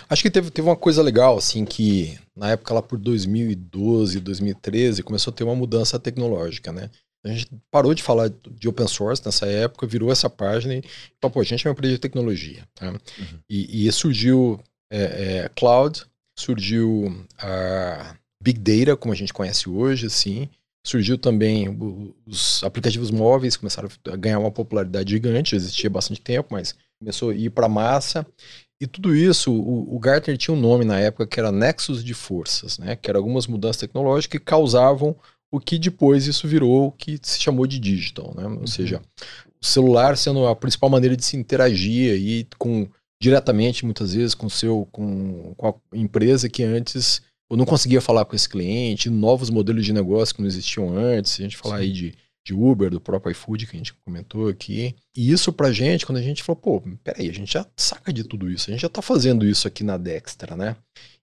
S1: Acho que teve, teve uma coisa legal, assim, que na época lá por 2012, 2013, começou a ter uma mudança tecnológica, né? A gente parou de falar de open source nessa época, virou essa página e falou, pô, a gente é uma empresa de tecnologia. Tá? E, e surgiu é, é, cloud, surgiu a big data, como a gente conhece hoje, assim. Surgiu também os aplicativos móveis, começaram a ganhar uma popularidade gigante, existia bastante tempo, mas começou a ir para massa. E tudo isso, o, o Gartner tinha um nome na época que era Nexus de Forças, né? Que eram algumas mudanças tecnológicas que causavam o que depois isso virou o que se chamou de digital, né? Ou seja, o celular sendo a principal maneira de se interagir aí com diretamente muitas vezes com seu com, com a empresa que antes eu não conseguia falar com esse cliente, novos modelos de negócio que não existiam antes, a gente falar aí de, de Uber, do próprio iFood que a gente comentou aqui. E isso pra gente, quando a gente falou, pô, peraí, a gente já saca de tudo isso, a gente já tá fazendo isso aqui na Dextra, né?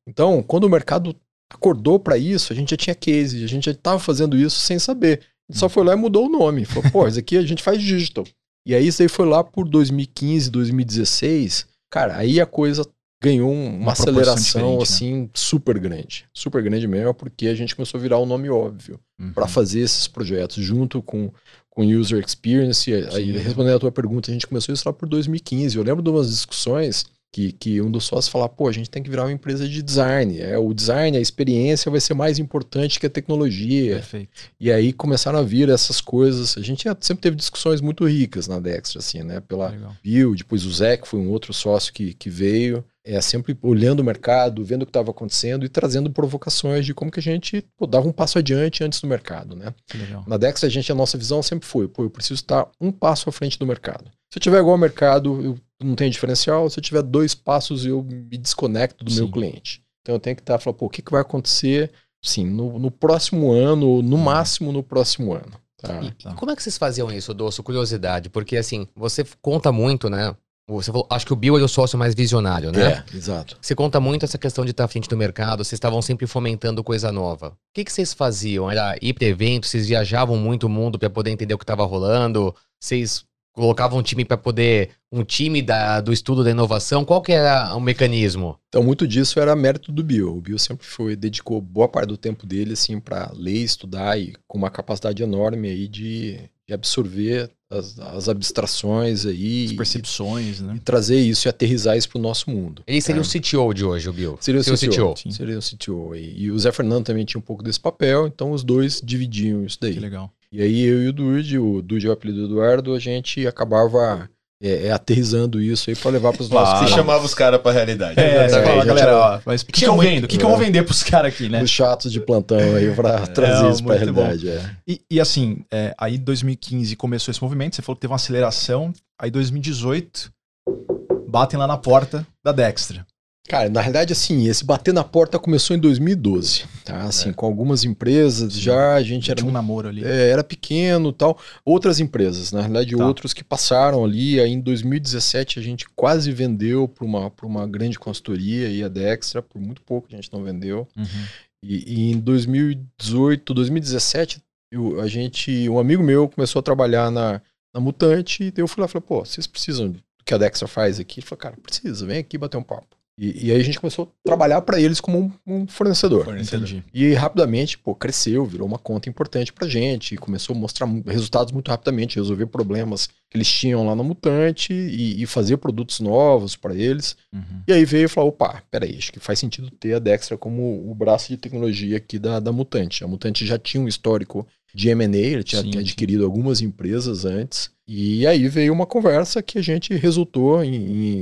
S1: Então, quando o mercado acordou para isso, a gente já tinha case, a gente já estava fazendo isso sem saber. A gente só foi lá e mudou o nome. Falou, pô, isso aqui a gente faz digital. E aí isso aí foi lá por 2015, 2016. Cara, aí a coisa ganhou um- uma,
S2: Uma
S1: aceleração
S2: né?
S1: assim super grande. Super grande mesmo, porque a gente começou a virar um nome óbvio
S2: Uhum.
S1: para fazer esses projetos junto com com user experience. Aí, respondendo a tua pergunta, a gente começou isso lá por 2015. Eu lembro de umas discussões que, que um dos sócios falava, pô, a gente tem que virar uma empresa de design. É, o design, a experiência vai ser mais importante que a tecnologia.
S2: Perfeito.
S1: E aí começaram a vir essas coisas. A gente sempre teve discussões muito ricas na Dextra, assim, né? Pela
S2: Legal.
S1: Bill, depois o Zé, que foi um outro sócio que, que veio. É sempre olhando o mercado, vendo o que estava acontecendo e trazendo provocações de como que a gente pô, dava um passo adiante antes do mercado, né?
S2: Legal.
S1: Na Dex, a gente, a nossa visão sempre foi, pô, eu preciso estar um passo à frente do mercado. Se eu tiver igual ao mercado, eu não tenho diferencial. Se eu tiver dois passos, eu me desconecto do meu
S2: Sim.
S1: cliente. Então eu tenho que estar, falar, pô, o que, que vai acontecer, sim, no, no próximo ano, no máximo no próximo ano. Tá?
S3: E
S2: tá.
S3: como é que vocês faziam isso, Dosso? Curiosidade, porque assim, você conta muito, né? Você falou, acho que o Bill é o sócio mais visionário, né?
S1: É, exato.
S3: Você conta muito essa questão de estar à frente do mercado, vocês estavam sempre fomentando coisa nova. O que, que vocês faziam? Era ir para eventos, vocês viajavam muito o mundo para poder entender o que estava rolando? Vocês colocavam um time para poder. um time da, do estudo da inovação? Qual que era o mecanismo?
S1: Então, muito disso era mérito do Bill. O Bill sempre foi, dedicou boa parte do tempo dele, assim, para ler, estudar e com uma capacidade enorme aí de, de absorver as, as abstrações aí.
S2: As percepções,
S1: e,
S2: né?
S1: E trazer isso e aterrizar isso para o nosso mundo.
S3: Ele seria
S1: É.
S3: o CTO de hoje, o Bill.
S1: Seria o CTO.
S3: CTO.
S1: Seria o CTO. E, e o Zé Fernando também tinha um pouco desse papel, então os dois dividiam isso daí.
S2: Que legal.
S1: E aí eu e o Dude, o Dude é o apelido do Eduardo, a gente acabava é, é, aterrizando isso aí para levar para os nossos
S4: Você
S2: Claro.
S4: chamava os caras pra realidade.
S2: É, você
S1: Exatamente.
S2: fala, galera, ó, mas o que, que eu vendo? O que, que eu vou vender pros caras aqui, né?
S1: os chatos de plantão aí para trazer
S2: Não,
S1: isso para a realidade. É.
S2: E, e assim, é, aí 2015 começou esse movimento, você falou que teve uma aceleração, aí 2018 batem lá na porta da Dextra.
S1: Cara, na realidade, assim, esse bater na porta começou em 2012, tá? Assim, com algumas empresas já, a gente era
S2: Tinha um namoro ali.
S1: É, era pequeno tal. Outras empresas, na realidade,
S2: Tá.
S1: outros que passaram ali. Aí em 2017 a gente quase vendeu para uma, pra uma grande consultoria e a Dextra, por muito pouco a gente não vendeu.
S2: Uhum.
S1: E, e em 2018, 2017, eu- a gente, um amigo meu começou a trabalhar na, na Mutante e eu fui lá e falei, pô, vocês precisam do que a Dextra faz aqui? Ele falou, cara, precisa, vem aqui bater um papo. E, e aí a gente começou a trabalhar para eles como um, um fornecedor.
S4: Fornecedor.
S2: Entendi.
S1: E rapidamente, pô, cresceu, virou uma conta importante pra gente, e começou a mostrar resultados muito rapidamente, resolver problemas que eles tinham lá na Mutante e, e fazer produtos novos para eles.
S2: Uhum.
S1: E aí veio e falou: opa, peraí, acho que faz sentido ter a Dextra como o braço de tecnologia aqui da, da Mutante. A Mutante já tinha um histórico de M&A, ele tinha
S2: Sim,
S1: tinha adquirido algumas empresas antes. E aí veio uma conversa que a gente resultou em,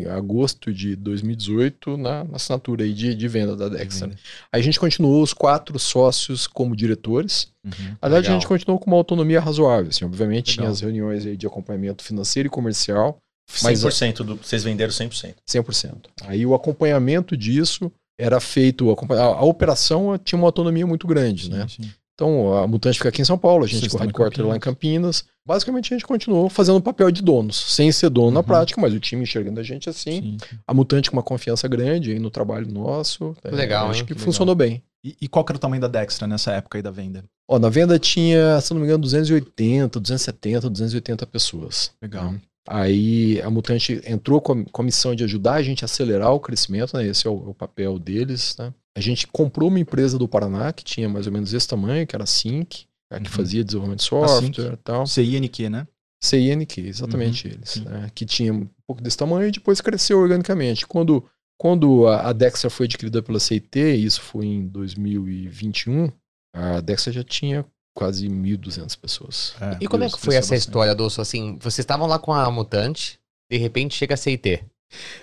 S1: em agosto de 2018 na, na assinatura aí de, de venda da Dextra. Aí a gente continuou os quatro sócios como diretores.
S2: Uhum.
S1: Verdade,
S3: Legal.
S1: a gente continuou com uma autonomia razoável. Assim, obviamente, tinha
S2: Legal.
S1: as reuniões aí de acompanhamento financeiro e comercial, Mas-
S4: 100% do. Vocês venderam 100%.
S1: 100%. Aí o acompanhamento disso era feito. A, a- operação tinha uma autonomia muito grande, né?
S2: Sim, sim.
S1: Então, a Mutante fica aqui em São Paulo, a gente
S2: Vocês
S1: com o headquarter lá em Campinas. Basicamente, a gente continuou fazendo o papel de donos, sem ser dono na
S2: Uhum.
S1: prática, mas o time enxergando a gente assim.
S2: Sim, sim.
S1: A Mutante com uma confiança grande aí no trabalho nosso. É,
S3: Legal,
S1: Acho
S3: hein?
S1: que
S2: Que
S1: funcionou bem.
S2: E, e qual que era o tamanho da Dextra nessa época aí da venda?
S1: Ó, na venda tinha, se não me engano, 280, 270, 280 pessoas.
S2: Legal.
S1: Né? Aí a Mutante entrou com a, com a missão de ajudar a gente a acelerar o crescimento, né? Esse é o, o papel deles, né? A gente comprou uma empresa do Paraná que tinha mais ou menos esse tamanho, que era a Sync, né, que
S2: Uhum.
S1: fazia desenvolvimento de software e tal.
S2: CINQ, né?
S1: CINQ, exatamente
S2: Uhum,
S1: eles.
S2: sim.
S1: né, que tinha um pouco desse tamanho e depois cresceu organicamente. Quando, quando a, a Dexter foi adquirida pela CIT, isso foi em 2021, a Dexter já tinha quase 1.200 pessoas.
S3: E como é que foi essa
S2: bastante.
S3: história, Dosso? Assim, vocês estavam lá com a Mutante, de repente chega a CIT.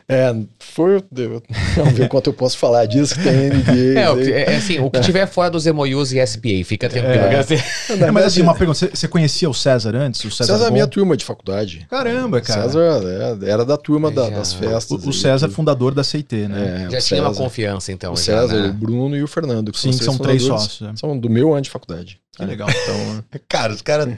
S1: É, foi. Vamos ver quanto eu posso falar disso, que tem NDA.
S3: É, o que- é, assim, o que tiver fora dos MOUs e SPA, fica tranquilo.
S2: É.
S3: Assim,
S2: É, mas assim, uma pergunta, você, conhecia o César antes? O César,
S1: César é minha turma de faculdade.
S2: Caramba, cara.
S1: César é, era da turma da-
S3: Já.
S1: das
S2: O,
S1: festas.
S2: o
S1: aí,
S2: César,
S1: tudo.
S2: fundador da CIT, né?
S1: É,
S3: já
S1: o
S3: tinha uma confiança, então.
S1: O
S3: já,
S1: César,
S3: né?
S1: o Bruno e o Fernando. que
S2: Sim,
S1: os
S2: são três sócios. é.
S1: São do meu ano de faculdade.
S2: Que legal.
S1: Então,
S4: Cara, os caras.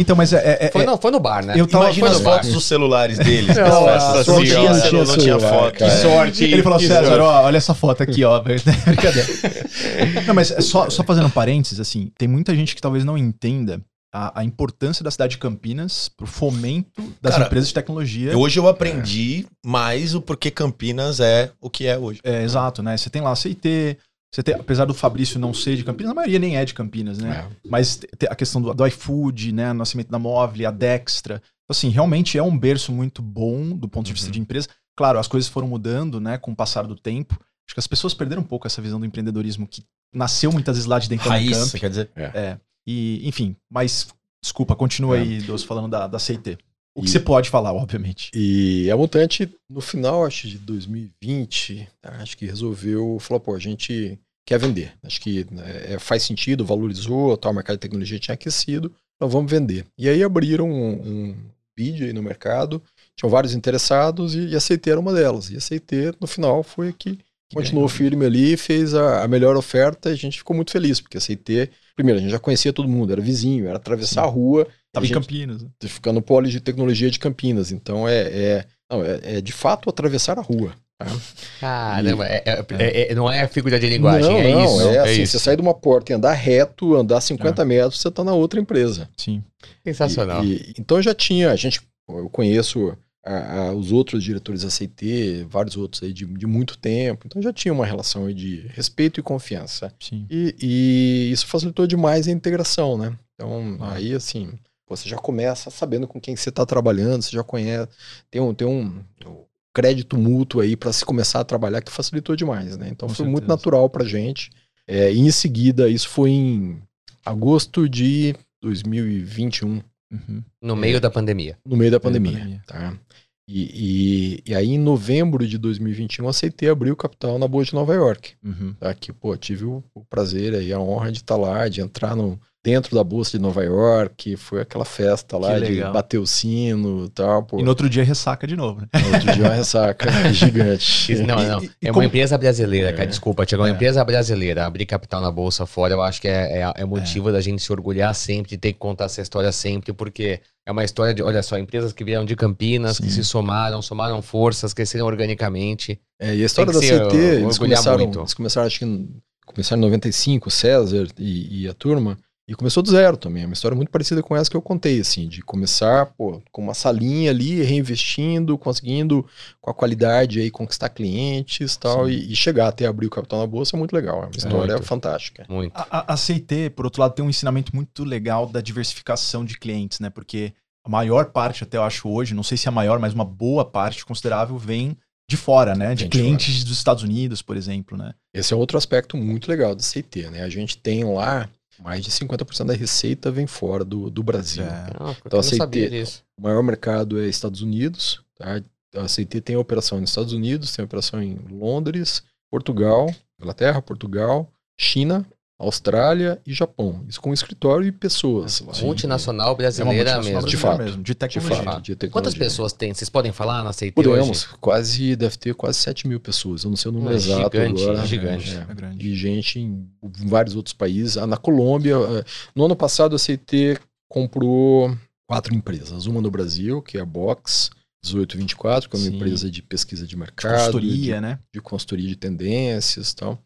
S2: Então, mas é. é- é-
S3: foi, não, foi no bar, né?
S2: Eu tava-
S4: Imagina as fotos dos celulares deles.
S1: Não,
S4: assim,
S1: não tinha
S4: não tinha foto.
S3: Que sorte.
S2: Ele falou, César, ó, olha essa foto aqui, ó. Brincadeira. Não, mas é só, só fazendo um parênteses, assim, tem muita gente que talvez não entenda a, a importância da cidade de Campinas pro fomento das
S4: Cara,
S2: empresas de tecnologia.
S4: Hoje eu aprendi mais o porquê Campinas é o que é hoje.
S2: É, exato, né? Você tem lá a CIT, você tem, apesar do Fabrício não ser de Campinas, a maioria nem é de Campinas, né? Mas te- te- a questão do, do iFood, né? O nascimento da Móvel, a Dextra. Então, assim, realmente é um berço muito bom do ponto de vista
S1: Uhum.
S2: de empresa. Claro, as coisas foram mudando, né? Com o passar do tempo. Acho que as pessoas perderam um pouco essa visão do empreendedorismo que nasceu muitas vezes lá de dentro
S4: Raiz,
S2: do
S4: você
S2: camp.
S4: quer dizer?
S2: E, enfim, mas desculpa, continua
S1: É.
S2: aí, Doce, falando da, da CIT. O que
S1: E-
S2: você pode falar, obviamente.
S1: E a Mutante, no final, acho de 2020, tá, acho que resolveu, falou, pô, a gente quer vender. Acho que é, faz sentido, valorizou, tal, o mercado de tecnologia tinha aquecido, então vamos vender. E aí abriram um, um vídeo aí no mercado, tinham vários interessados e, e a CT era uma delas. E a CT, no final, foi que continuou firme ali, fez a, a melhor oferta e a gente ficou muito feliz, porque a CT, primeiro, a gente já conhecia todo mundo, era vizinho, era atravessar
S2: Sim.
S1: a rua,
S2: Tava
S1: a
S2: em Campinas. né?
S1: ficar no polo de tecnologia de Campinas. Então é, é, não, é, é de fato atravessar a rua.
S3: Caramba, é- é- é- é- não é figura de linguagem,
S1: não,
S3: é
S1: não,
S3: isso.
S1: é,
S3: É,
S1: assim,
S3: isso.
S1: você sai de uma porta e andar reto, andar 50 metros, você tá na outra empresa.
S2: Sim.
S3: Sensacional.
S1: E- e- então já tinha, a gente, eu conheço a- a- os outros diretores da CT, vários outros aí de, de muito tempo, então já tinha uma relação aí de respeito e confiança.
S2: Sim.
S1: E, e isso facilitou demais a integração, né? Então
S2: Ah.
S1: aí assim, você já começa sabendo com quem você está trabalhando, você já conhece, tem um, tem um crédito mútuo aí para se começar a trabalhar que facilitou demais, né? Então
S2: Com
S1: foi muito
S2: certeza.
S1: natural pra gente. É, e em seguida, isso foi em agosto de 2021
S2: Uhum.
S3: No meio da pandemia.
S1: no meio da
S2: da
S1: pandemia.
S2: pandemia.
S1: Tá? E, e, e aí, em novembro de 2021, aceitei abrir o capital na Bolsa de Nova York.
S2: Uhum.
S1: Tá? Que, pô, tive o, o prazer e a honra de estar lá, de entrar no, dentro da Bolsa de Nova York. Foi aquela festa lá
S2: Que
S1: de bater o sino e tal. Pô,
S2: E no outro dia ressaca de novo, né?
S1: no outro dia uma ressaca gigante.
S3: Não, não.
S2: e- e
S3: é
S2: como-
S3: uma empresa brasileira, cara.
S1: É.
S3: Desculpa, Tiago. É uma
S2: É.
S3: empresa brasileira. Abrir capital na Bolsa fora, eu acho que é, é, é motivo da gente se orgulhar sempre, de ter que contar essa história sempre, porque é uma história de, olha só, empresas que vieram de Campinas, que
S2: Sim.
S3: se somaram, somaram forças, cresceram organicamente.
S1: É, e a história da
S3: que
S1: CT, eles começaram,
S3: muito.
S1: eles começaram, acho que em- começaram em 95, o César e, e a turma, e começou do zero também. É uma história muito parecida com essa que eu contei, assim, de começar pô, com uma salinha ali, reinvestindo, conseguindo com a qualidade aí conquistar clientes tal, e, e chegar até abrir o capital na bolsa é muito legal. É uma história
S3: Muito.
S1: fantástica.
S3: Muito.
S2: A, a, a CIT, por outro lado, tem um ensinamento muito legal da diversificação de clientes, né? Porque a maior parte, até eu acho hoje, não sei se é a maior, mas uma boa parte considerável vem de fora, né? De clientes dos Estados Unidos, por exemplo, né?
S1: Esse é outro aspecto muito legal do CT, né? A gente tem lá mais de 50% da receita vem fora do, do Brasil.
S2: É.
S3: Não, eu
S1: Então, aceitei.
S3: disso.
S1: O maior mercado é Estados Unidos. Tá? A CT tem operação nos Estados Unidos, tem operação em Londres, Portugal, Inglaterra, Portugal, China, Austrália e Japão. Isso com escritório e pessoas. lá.
S3: Multinacional
S2: É uma
S3: brasileira
S2: multinacional
S3: mesmo.
S1: De fato.
S2: mesmo, de
S1: De
S2: tecnologia.
S1: fato, de tecnologia.
S3: Quantas pessoas tem? Vocês podem falar na CIT
S1: Podemos,
S3: hoje?
S1: quase, deve ter quase 7 mil pessoas. Eu não sei o número
S3: É
S1: exato
S3: gigante,
S1: agora.
S3: é gigante.
S1: É,
S2: É grande.
S1: E gente em vários outros países. Ah, Na Colômbia, no ano passado a CT comprou quatro empresas. Uma no Brasil, que é a Box 1824, que é uma
S2: Sim.
S1: empresa de pesquisa de
S2: De
S1: mercado,
S2: consultoria,
S1: de,
S2: né?
S1: de consultoria de tendências e tal.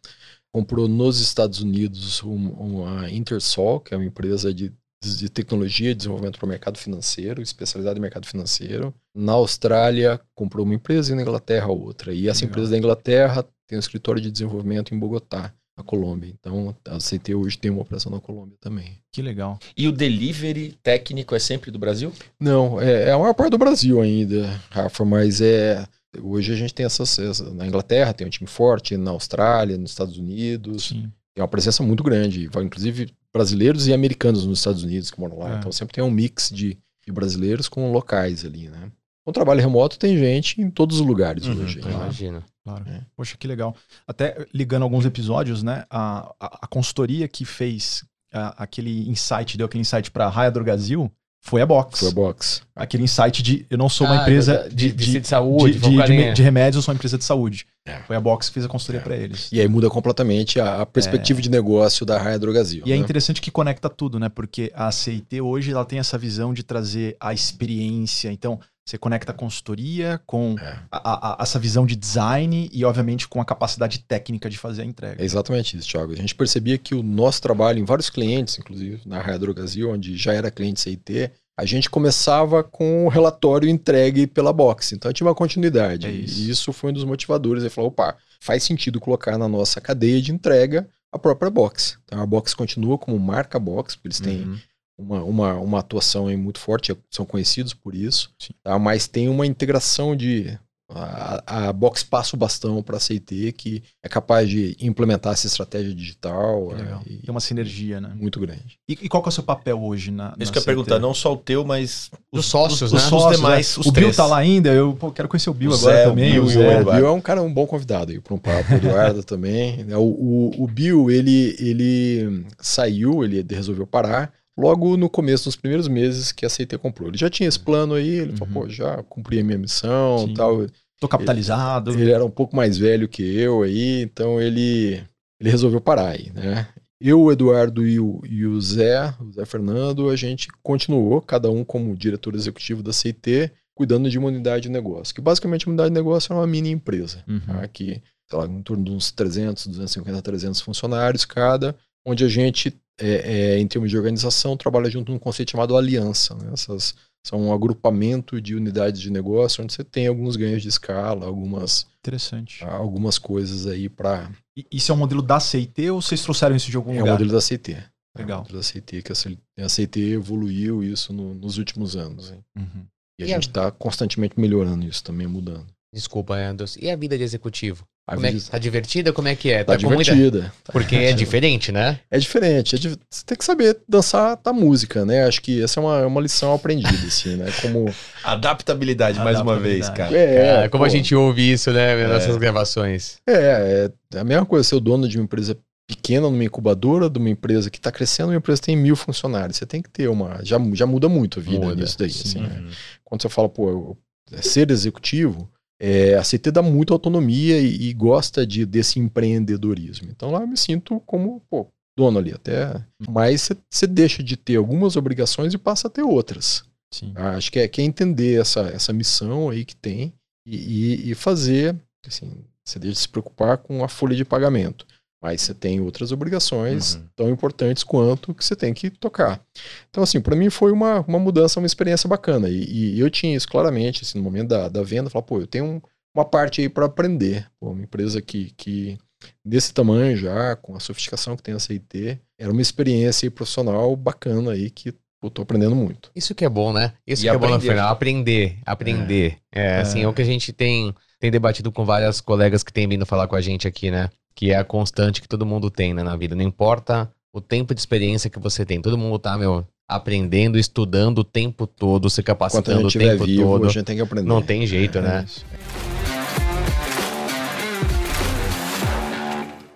S1: Comprou nos Estados Unidos um- uma Intersol, que é uma empresa de, de tecnologia e desenvolvimento para o mercado financeiro, especializada em mercado financeiro. Na Austrália, comprou uma empresa e na Inglaterra outra. E essa
S2: Legal.
S1: empresa da Inglaterra tem um escritório de desenvolvimento em Bogotá, na Colômbia. Então, a CT hoje tem uma operação na Colômbia também.
S2: Que legal.
S4: E o delivery técnico é sempre do Brasil?
S1: Não, é, é a maior parte do Brasil ainda, Rafa, mas é. Hoje a gente tem essas, essa- Na Inglaterra tem um time forte, na Austrália, nos Estados Unidos.
S2: Sim.
S1: Tem uma presença muito grande, inclusive brasileiros e americanos nos Estados Unidos que moram lá.
S2: É.
S1: Então sempre tem um mix de, de brasileiros com locais ali, né? Com trabalho remoto tem gente em todos os lugares
S2: Uhum,
S1: hoje. Né?
S3: imagino.
S2: Claro.
S1: É.
S2: Poxa, que legal. Até ligando alguns episódios, né? A, a, a consultoria que fez a- aquele insight, deu aquele insight para a Raia Drogazil, foi a Box.
S1: Foi a box.
S2: Aquele insight de eu não sou uma
S3: Ah,
S2: empresa
S3: de,
S2: de, de,
S3: de saúde,
S2: de, de, remédios, eu sou uma empresa de saúde.
S1: É.
S2: Foi a Box que fez a consultoria
S1: É.
S2: para eles.
S1: E aí muda completamente a, a perspectiva de negócio da Raia Drogazil.
S2: E é
S1: né?
S2: interessante que conecta tudo, né? Porque a CIT hoje ela tem essa visão de trazer a experiência. Então, você conecta a consultoria com
S1: É.
S2: a- a- essa visão de design e, obviamente, com a capacidade técnica de fazer a entrega.
S1: É exatamente isso, Thiago. A gente percebia que o nosso trabalho em vários clientes, inclusive na Raia Drogazil, onde já era cliente CIT, a gente começava com o relatório entregue pela Box. Então tinha uma continuidade.
S2: É isso.
S1: E isso foi um dos motivadores. Ele falou: opa, faz sentido colocar na nossa cadeia de entrega a própria Box. Então a Box continua como marca Box, porque eles têm
S2: Uhum.
S1: Uma, uma, uma atuação aí muito forte, são conhecidos por isso, tá? mas tem uma integração de. A, a Box passa o bastão para a CIT, que é capaz de implementar essa estratégia digital. É, e-
S2: Tem uma sinergia, né?
S1: muito grande.
S2: E, e qual que é o seu papel hoje na.
S4: Isso
S2: na
S4: que eu ia perguntar, não só o teu, mas
S3: Os sócios,
S4: os,
S3: né?
S4: os
S2: Sócios,
S4: demais,
S2: né?
S4: os
S2: o Bill tá lá ainda, eu pô, quero conhecer o Bill
S4: O
S2: agora
S4: Zé, o
S2: também.
S4: Bill
S2: o Zé.
S4: o
S1: É, o. Bill é um cara, um bom convidado aí para um papo, o Eduardo também. né? O, o, o Bill, ele, ele saiu, ele resolveu parar logo no começo, nos primeiros meses que a CT comprou. Ele já tinha esse plano aí, ele falou,
S2: Uhum.
S1: pô, já cumpri a minha missão
S2: Sim.
S1: tal.
S2: Tô capitalizado.
S1: Ele era um pouco mais velho que eu aí, então ele, ele resolveu parar aí, né? Eu, o Eduardo e o, e o Zé, o Zé Fernando, a gente continuou, cada um como diretor executivo da CIT, cuidando de uma unidade de negócio. Que basicamente a unidade de negócio era uma mini empresa,
S2: Uhum.
S1: tá? que, sei lá, em torno de uns 300, 250, 300 funcionários cada, onde a gente, é, é, em termos de organização, trabalha junto num conceito chamado aliança. Né? Essas são um agrupamento de unidades de negócio, onde você tem alguns ganhos de escala, algumas,
S2: Interessante.
S1: algumas coisas aí para
S2: Isso é um modelo da CIT ou vocês trouxeram isso de algum
S1: é o
S2: lugar?
S1: modelo da CT.
S2: Legal.
S1: É o modelo da CT, que a C- a CT evoluiu isso no- nos últimos anos. hein?
S2: Uhum.
S1: E a
S3: E a-
S1: gente está constantemente melhorando isso também, mudando.
S3: Desculpa, Anderson. E a vida de executivo?
S1: A
S3: Como é que,
S1: vida
S3: tá divertida? Como é que é?
S1: tá
S3: com muita-
S1: divertida.
S3: Porque é diferente, né?
S1: É diferente. é di- Você tem que saber dançar da música, né? Acho que essa é uma, é uma lição aprendida, assim, né? Como.
S4: Adaptabilidade, mais uma vez, cara.
S1: É,
S3: Ah, como
S1: pô,
S3: a gente ouve isso, né, nessas gravações.
S1: É, é a mesma coisa ser o dono de uma empresa pequena, numa incubadora, de uma empresa que está crescendo, uma empresa que tem mil funcionários. Você tem que ter uma. Já, já muda muito a vida
S3: Muda,
S1: nisso daí.
S2: sim.
S1: assim, né? Quando você fala, pô, eu- é ser executivo, é, a CT dá muita autonomia e, e gosta de, desse empreendedorismo. Então lá eu me sinto como, pô, dono ali até. Mas você- deixa de ter algumas obrigações e passa a ter outras.
S2: Sim.
S1: Ah, Acho que é, que é entender essa, essa missão aí que tem e, e- e fazer, assim, você deixa de se preocupar com a folha de pagamento. Mas você tem outras obrigações
S4: Uhum.
S1: tão importantes quanto que você tem que tocar. Então, assim, para mim foi uma, uma mudança, uma experiência bacana. E, e eu tinha isso claramente, assim, no momento da, da venda, falar, pô, eu tenho um- uma parte aí para aprender. Pô, uma empresa que, que desse tamanho já, com a sofisticação que tem a CIT, era uma experiência profissional bacana aí que eu tô aprendendo muito.
S3: Isso que é bom, né? Isso
S4: E
S3: que é bom no
S4: aprender.
S3: final. Aprender, aprender. É, assim, é o que a gente tem, tem debatido com várias colegas que têm vindo falar com a gente aqui, né? Que é a constante que todo mundo tem né, na vida. Não importa o tempo de experiência que você tem. Todo mundo tá, meu, aprendendo, estudando o tempo todo, se capacitando o tempo
S1: vivo,
S3: todo.
S1: a gente tem que aprender.
S3: Não tem jeito,
S2: É
S3: né?
S2: isso.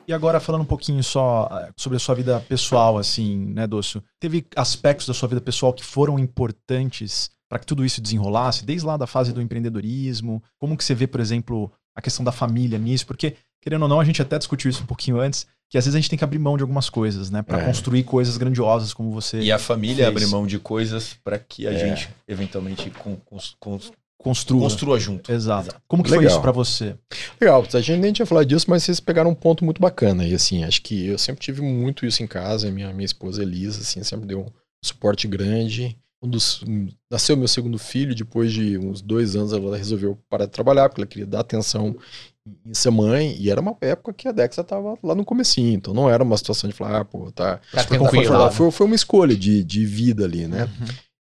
S2: E agora falando um pouquinho só eh, sobre a sua vida pessoal, assim, né, Dosso? Teve aspectos da sua vida pessoal que foram importantes para que tudo isso desenrolasse, desde lá da fase do empreendedorismo? Como que você vê, por exemplo, a questão da família nisso? Porque, querendo ou não, a gente até discutiu isso um pouquinho antes, que às vezes a gente tem que abrir mão de algumas coisas, né, para
S1: É.
S2: construir coisas grandiosas como você
S4: E a família
S2: Fez.
S4: abre mão de coisas para que a
S1: É.
S4: gente eventualmente con- cons- cons-
S2: construa.
S4: construa junto.
S2: Exato. Como que foi
S1: Legal.
S2: isso para você?
S1: Legal, a gente nem tinha falado disso, mas vocês pegaram um ponto muito bacana. E assim, acho que eu sempre tive muito isso em casa. Minha, minha esposa Elisa, assim, sempre deu um suporte grande. Um dos, um- nasceu meu segundo filho, depois de uns dois anos ela resolveu parar de trabalhar, porque ela queria dar atenção em ser mãe. E era uma época que a Dexa estava lá no comecinho, então não era uma situação de falar, ah, pô, tá.
S3: Tá.
S1: Foi, foi uma escolha de, de vida ali, né?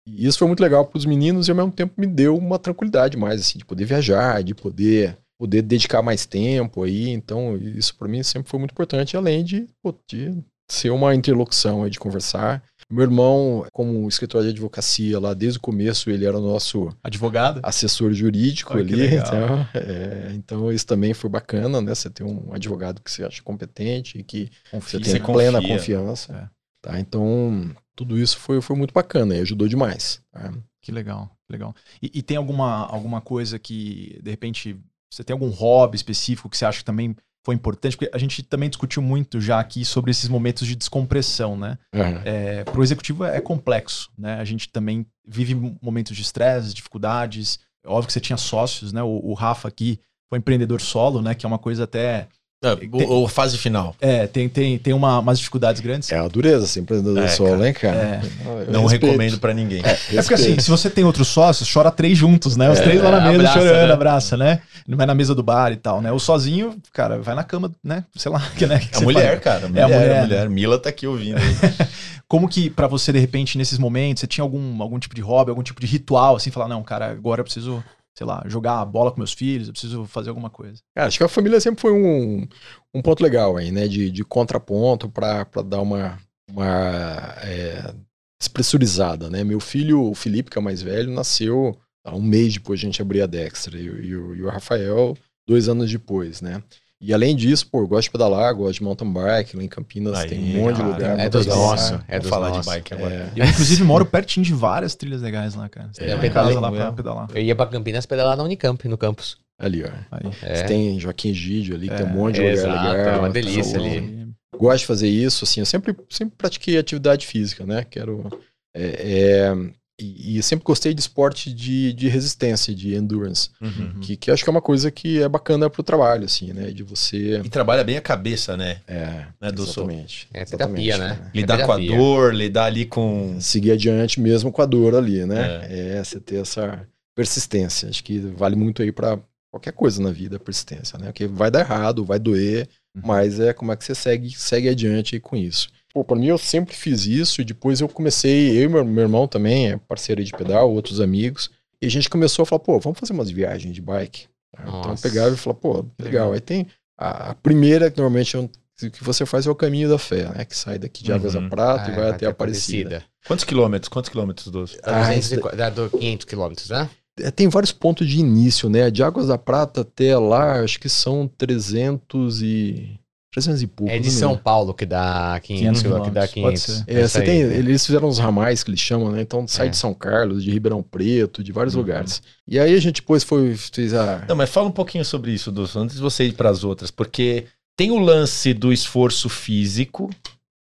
S1: E isso foi muito legal para os meninos e ao mesmo tempo me deu uma tranquilidade mais, assim, de poder viajar, de poder poder dedicar mais tempo aí. Então, isso para mim sempre foi muito importante, além de, pô, de ser uma interlocução aí, de conversar. Meu irmão, como escritório de advocacia lá desde o começo, ele era o nosso
S2: Advogado?
S1: assessor jurídico ali. Então, é, então, isso também foi bacana, né? Você ter um advogado que você acha competente e que você
S2: Confia.
S1: tem
S4: você
S1: plena
S4: confia.
S1: confiança.
S2: É.
S1: Tá? Então, tudo isso foi, foi muito bacana e ajudou demais. tá?
S2: Que legal, que legal. E, e tem alguma, alguma coisa que, de repente, você tem algum hobby específico que você acha que também foi importante? Porque a gente também discutiu muito já aqui sobre esses momentos de descompressão, né?
S1: Aham.
S2: É, Para o executivo é complexo, né? A gente também vive momentos de estresse, dificuldades. É Óbvio que você tinha sócios, né? O, o Rafa aqui foi empreendedor solo, né? Que é uma coisa até...
S4: Ah, o, o fase final.
S2: É, tem, tem, tem uma, umas dificuldades grandes.
S1: É a dureza, ser empreendedor
S4: É,
S1: solo,
S4: cara.
S1: hein, cara?
S2: É.
S1: Eu
S4: Não
S1: respeito.
S4: recomendo para ninguém.
S2: É porque assim, se você tem outros sócios, chora três juntos, né? Os
S1: É,
S2: três lá na mesa
S3: abraça,
S2: chorando,
S3: né?
S2: abraça, né? Não vai na mesa do bar e tal, né? O sozinho, cara, vai na cama, né? Sei lá, que, né? que
S4: É mulher, cara.
S2: É
S4: mulher,
S2: a mulher,
S4: a mulher. Mila tá aqui ouvindo. aí.
S2: Como que pra você, de repente, nesses momentos, você tinha algum, algum tipo de hobby, algum tipo de ritual, assim, falar, não, cara, agora eu preciso, sei lá, jogar a bola com meus filhos, eu preciso fazer alguma coisa.
S1: Cara, acho que a família sempre foi um, um ponto legal aí, né? De, de contraponto para dar uma, uma é, né? Meu filho, o Felipe, que é o mais velho, nasceu um mês depois de a gente abrir a Dextra. E, e e o Rafael, dois anos depois, né? E além disso, pô, eu gosto de pedalar, gosto de mountain bike. Lá em Campinas
S4: Aí,
S1: tem um monte de
S4: cara,
S1: lugar.
S3: É dos nossos. É dos
S4: falar de bike agora.
S1: É.
S2: Eu, inclusive, moro pertinho de várias trilhas legais lá, cara. Você
S1: É,
S2: tem uma
S3: pedalei,
S2: casa lá pra
S4: é.
S2: pedalar.
S3: Eu ia pra Campinas pedalar na Unicamp, no campus.
S1: Ali, ó.
S2: Aí.
S3: É.
S1: Você tem Joaquim Egídio ali, que tem um
S2: É,
S1: monte de lugar
S3: exato,
S1: legal.
S3: é uma delícia
S1: Então,
S3: ali.
S1: Gosto de fazer isso, assim, eu sempre, sempre pratiquei atividade física, né? Quero. é, é, e, e sempre gostei de esporte de, de resistência, de endurance.
S4: Uhum.
S1: Que, que acho que é uma coisa que é bacana pro trabalho, assim, né? De você.
S4: E trabalha bem a cabeça, né?
S1: É,
S4: Né, do
S1: exatamente.
S3: É
S1: exatamente,
S3: terapia, né?
S4: Lidar
S3: É
S4: com a dor, lidar ali com.
S1: Seguir adiante mesmo com a dor ali, né? É, você ter essa persistência. Acho que vale muito aí pra qualquer coisa na vida, persistência, né? Porque vai dar errado, vai doer,
S2: Uhum.
S1: mas é como é que você segue, segue adiante aí com isso. Pô, pra mim eu sempre fiz isso e depois eu comecei, eu e meu, meu irmão também, é parceiro de pedal, outros amigos, e a gente começou a falar, pô, vamos fazer umas viagens de bike. Então
S3: Nossa.
S1: pegava e falava, pô, legal.
S2: Legal.
S1: Aí tem a, a primeira que normalmente é um- que você faz é o caminho da fé, né? Que sai daqui de Águas
S4: Uhum.
S1: da Prata
S3: Ah,
S1: e vai até Aparecida.
S4: Quantos quilômetros? Quantos quilômetros?
S3: Dá
S1: Ah,
S3: 200
S1: isso
S3: e qu- dá do 500 quilômetros, né?
S1: É, tem vários pontos de início, né? De Águas da Prata até lá, acho que são 300 e 300 e pouco.
S3: É de
S1: não
S3: São. Paulo que dá 500,
S2: 500
S3: quilômetros, que dá
S2: quilômetros,
S3: 500.
S2: pode
S1: É, você
S3: aí.
S1: tem, eles fizeram os ramais que eles chamam, né? Então sai
S3: É.
S1: de São Carlos, de Ribeirão Preto, de vários
S2: Uhum.
S1: lugares. E aí a gente depois foi fez a
S4: Não, mas fala um pouquinho sobre isso, antes de você ir para as outras, porque tem o lance do esforço físico,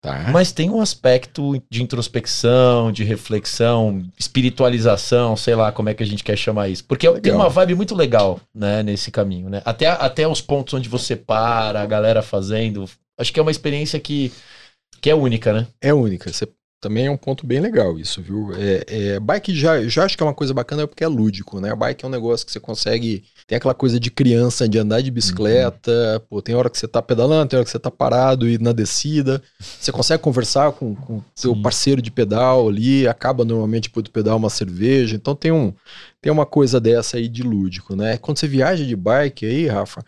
S1: tá.
S4: mas tem um aspecto de introspecção, de reflexão, espiritualização, sei lá como é que a gente quer chamar isso. Porque tem
S1: Legal.
S4: uma vibe muito legal, né, nesse caminho, né? Até, até os pontos onde você para, a galera fazendo. Acho que é uma experiência que, que é única, né?
S1: É única. Você também é um ponto bem legal isso, viu? É, é, bike já, já acho que é uma coisa bacana porque é lúdico, né? Bike é um negócio que você consegue. Tem aquela coisa de criança, de andar de bicicleta. Pô, tem hora que você tá pedalando, tem hora que você tá parado e na descida. Você consegue conversar com o seu
S2: Sim.
S1: parceiro de pedal ali, acaba normalmente do pedal uma cerveja. Então tem um. Tem uma coisa dessa aí de lúdico, né? Quando você viaja de bike aí, Rafa,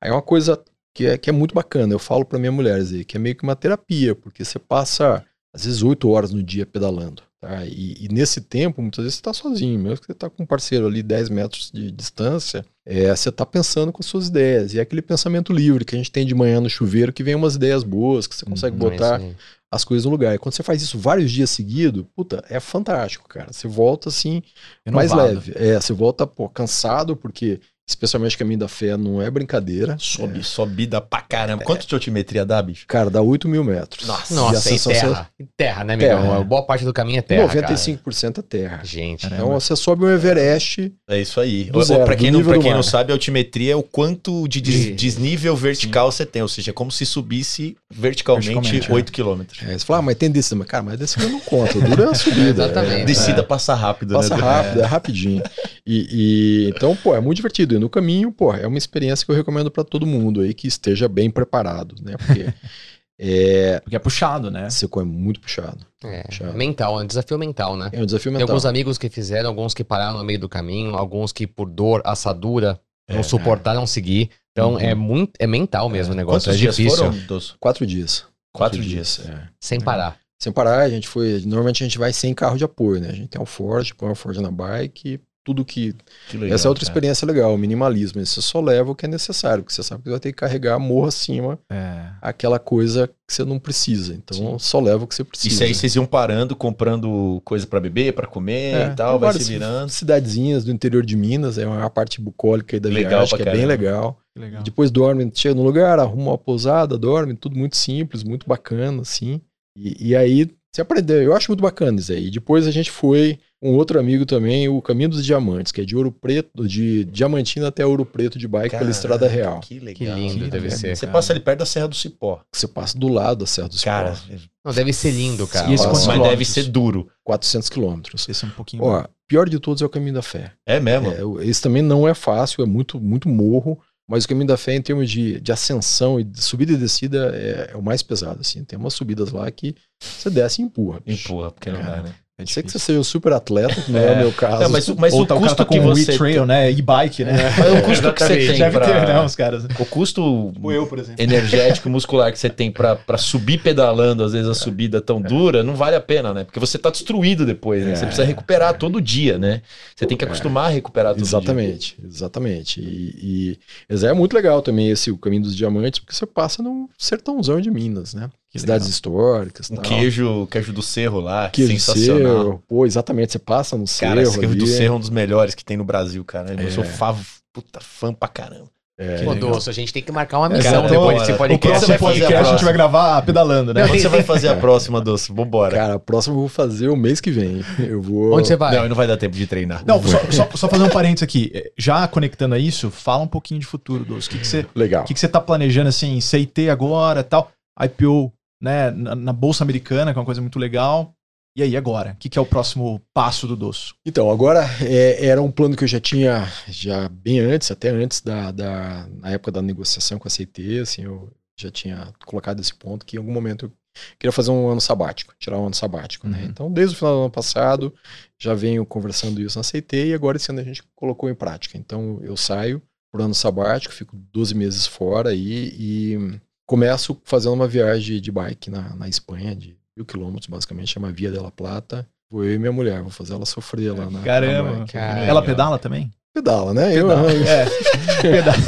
S1: aí é uma coisa que é, que é muito bacana. Eu falo pra minha mulher, Zé, que é meio que uma terapia, porque você passa às vezes oito horas no dia pedalando. Tá? E, e nesse tempo, muitas vezes você está sozinho, mesmo que você está com um parceiro ali 10 metros de distância, é, você está pensando com as suas ideias. E é aquele pensamento livre que a gente tem de manhã no chuveiro, que vem umas ideias boas, que você consegue
S3: Não, é
S1: botar
S3: aí.
S1: as coisas no lugar. E quando você faz isso vários dias seguidos, puta, é fantástico, cara. Você volta assim, mais
S2: Renovado.
S1: leve. É, você volta pô, cansado, porque especialmente caminho da fé não é brincadeira.
S4: Sobe, sobida pra caramba. Quanto de altimetria dá, bicho?
S1: Cara, dá 8 mil metros.
S4: Nossa,
S3: Nossa, e terra. E terra, né, amigão?
S1: Terra.
S3: Boa parte do caminho é terra,
S1: 95% é terra.
S3: cara. Gente,
S2: Caramba.
S1: Então você sobe o Everest,
S4: É isso aí.
S1: Zero,
S4: pra quem,
S1: do
S4: não, pra
S1: do
S4: quem não sabe, a altimetria é o quanto de des-
S3: De-
S4: desnível vertical você tem. Ou seja, é como se subisse verticalmente,
S2: Verticalmente, é.
S4: 8 quilômetros.
S1: Aí você fala, ah, mas tem descida. Mas, cara, mas descida não conta. Dura é a subida.
S3: Exatamente.
S1: É,
S4: Descida passa rápido,
S1: Passa
S4: né?
S1: rápido, é rapidinho. E, e- então, pô, é muito divertido. No caminho, pô, é uma experiência que eu recomendo pra todo mundo aí que esteja bem preparado, né? Porque é,
S2: Porque é puxado, né?
S1: secou é muito puxado.
S3: é,
S1: Puxado.
S3: mental, é um desafio mental, né?
S1: É um desafio
S3: Tem
S1: mental.
S3: alguns amigos que fizeram, alguns que pararam no meio do caminho, alguns que por dor, assadura, não
S4: É.
S3: suportaram seguir. Então
S1: Uhum.
S3: é muito, é mental mesmo o negócio,
S4: Quantos
S3: é
S4: dias
S3: difícil,
S4: foram? Dos...
S1: Quatro dias.
S4: Quatro dias.
S1: é.
S3: sem parar.
S1: Sem parar, a gente foi. Normalmente a gente vai sem carro de apoio, né? A gente tem um Ford, põe uma Ford na bike, tudo que.
S4: Que legal,
S1: Essa é outra
S4: cara.
S1: experiência legal, o minimalismo. Você só leva o que é necessário, porque você sabe que vai ter que carregar morro acima
S2: É.
S1: aquela coisa que você não precisa. Então só leva o que você precisa.
S4: Isso aí vocês iam parando, comprando coisa pra beber, pra comer
S1: É,
S4: e tal, vai se virando.
S1: Cidadezinhas do interior de Minas, é uma parte bucólica aí da
S4: Legal
S1: viagem, que é bem
S4: caramba.
S1: legal.
S2: Legal.
S1: Depois dorme, chega no lugar, arruma uma pousada, dorme, tudo muito simples, muito bacana, assim. E, e aí você aprendeu, eu acho muito bacana isso aí. E depois a gente foi um outro amigo também, o Caminho dos Diamantes, que é de Ouro Preto, de Diamantina até Ouro Preto de bike pela
S4: Caramba,
S1: Estrada Real.
S4: Que legal.
S3: Que lindo
S2: que
S3: deve ser.
S4: Você
S2: cara.
S4: passa ali perto da Serra do Cipó.
S1: Você passa do lado da Serra do Cipó.
S4: Cara,
S3: Não, deve ser lindo, cara.
S2: Quantos
S4: mas
S2: quilômetros?
S4: deve ser duro.
S1: 400 quilômetros.
S2: Esse é um pouquinho.
S1: Ó, pior de todos é o Caminho da Fé.
S4: É mesmo?
S1: É, esse também não é fácil, é muito, muito morro, mas o caminho da fé, em termos de, de ascensão e de subida e descida, é, é o mais pesado. Assim. Tem umas subidas lá que você desce e empurra. bicho.
S4: Empurra, porque não
S1: É.
S4: dá, né?
S2: É
S1: Sei que você seja um super atleta, que não é,
S4: É.
S1: o meu caso.
S4: Não, mas, mas
S2: Ou
S4: o
S2: tá, o cara
S4: custo
S2: tá
S4: que
S2: com
S4: você.
S2: e-trail, né? E-bike, né?
S4: Mas o custo que você
S3: Exatamente.
S4: tem
S2: Deve
S4: pra...
S2: ter, né? Os caras.
S4: O custo
S2: eu, por exemplo.
S4: energético muscular que você tem pra, pra subir pedalando, às vezes a subida tão dura, não vale a pena, né? Porque você tá destruído depois, né? Você
S1: É.
S4: precisa recuperar todo dia, né? Você tem que
S1: É.
S4: acostumar a recuperar todo dia.
S1: Exatamente, exatamente. E, e é muito legal também esse o Caminho dos Diamantes, porque você passa num sertãozão de Minas, né?
S2: Que
S1: cidades
S2: legal.
S1: históricas.
S4: Um
S1: tal.
S4: queijo, queijo do Cerro lá,
S1: Queijo do
S4: sensacional.
S1: cerro. Pô, exatamente, você passa no
S4: Cara, esse
S1: cerro
S4: queijo do
S1: ali.
S4: Cerro é um dos melhores que tem no Brasil, cara. Eu
S1: É.
S4: sou favo, puta, fã pra caramba.
S1: É,
S3: Pô. Doce, a gente tem que marcar uma
S2: Cara,
S3: missão
S2: então,
S3: depois desse
S4: o
S2: O
S3: podcast.
S2: próximo
S4: vai fazer a
S2: podcast a gente vai gravar pedalando, né?
S3: Não,
S4: Quando você vai fazer a próxima, Doce? Vambora.
S1: Cara, a próxima eu vou fazer o mês que vem. Eu vou.
S3: Onde você vai?
S4: Não, não vai dar tempo de treinar.
S2: Não, só, só, só fazer um parênteses aqui. É, Já conectando a isso, fala um pouquinho de futuro, Doce. O que, que você
S1: Legal.
S2: O que, que você tá planejando, assim, CIT agora tal? IPO, né, na, na Bolsa Americana, que é uma coisa muito legal. E aí, agora? O que, que é o próximo passo do Doço?
S1: Então, agora é, era um plano que eu já tinha já bem antes, até antes da, da na época da negociação com a CIT, assim, eu já tinha colocado esse ponto que em algum momento eu queria fazer um ano sabático, tirar um ano sabático, né?
S2: Uhum.
S1: Então, desde o final do ano passado, já venho conversando isso na CIT e agora esse ano a gente colocou em prática. Então, eu saio por ano sabático, fico 12 meses fora aí e começo fazendo uma viagem de bike na, na Espanha, de mil quilômetros, basicamente, chama Via de la Plata. Vou eu e minha mulher, vou fazer ela sofrer lá na.
S2: Caramba.
S1: na bike.
S2: Ela pedala também?
S1: Pedala, né? Eu,
S2: É, pedala.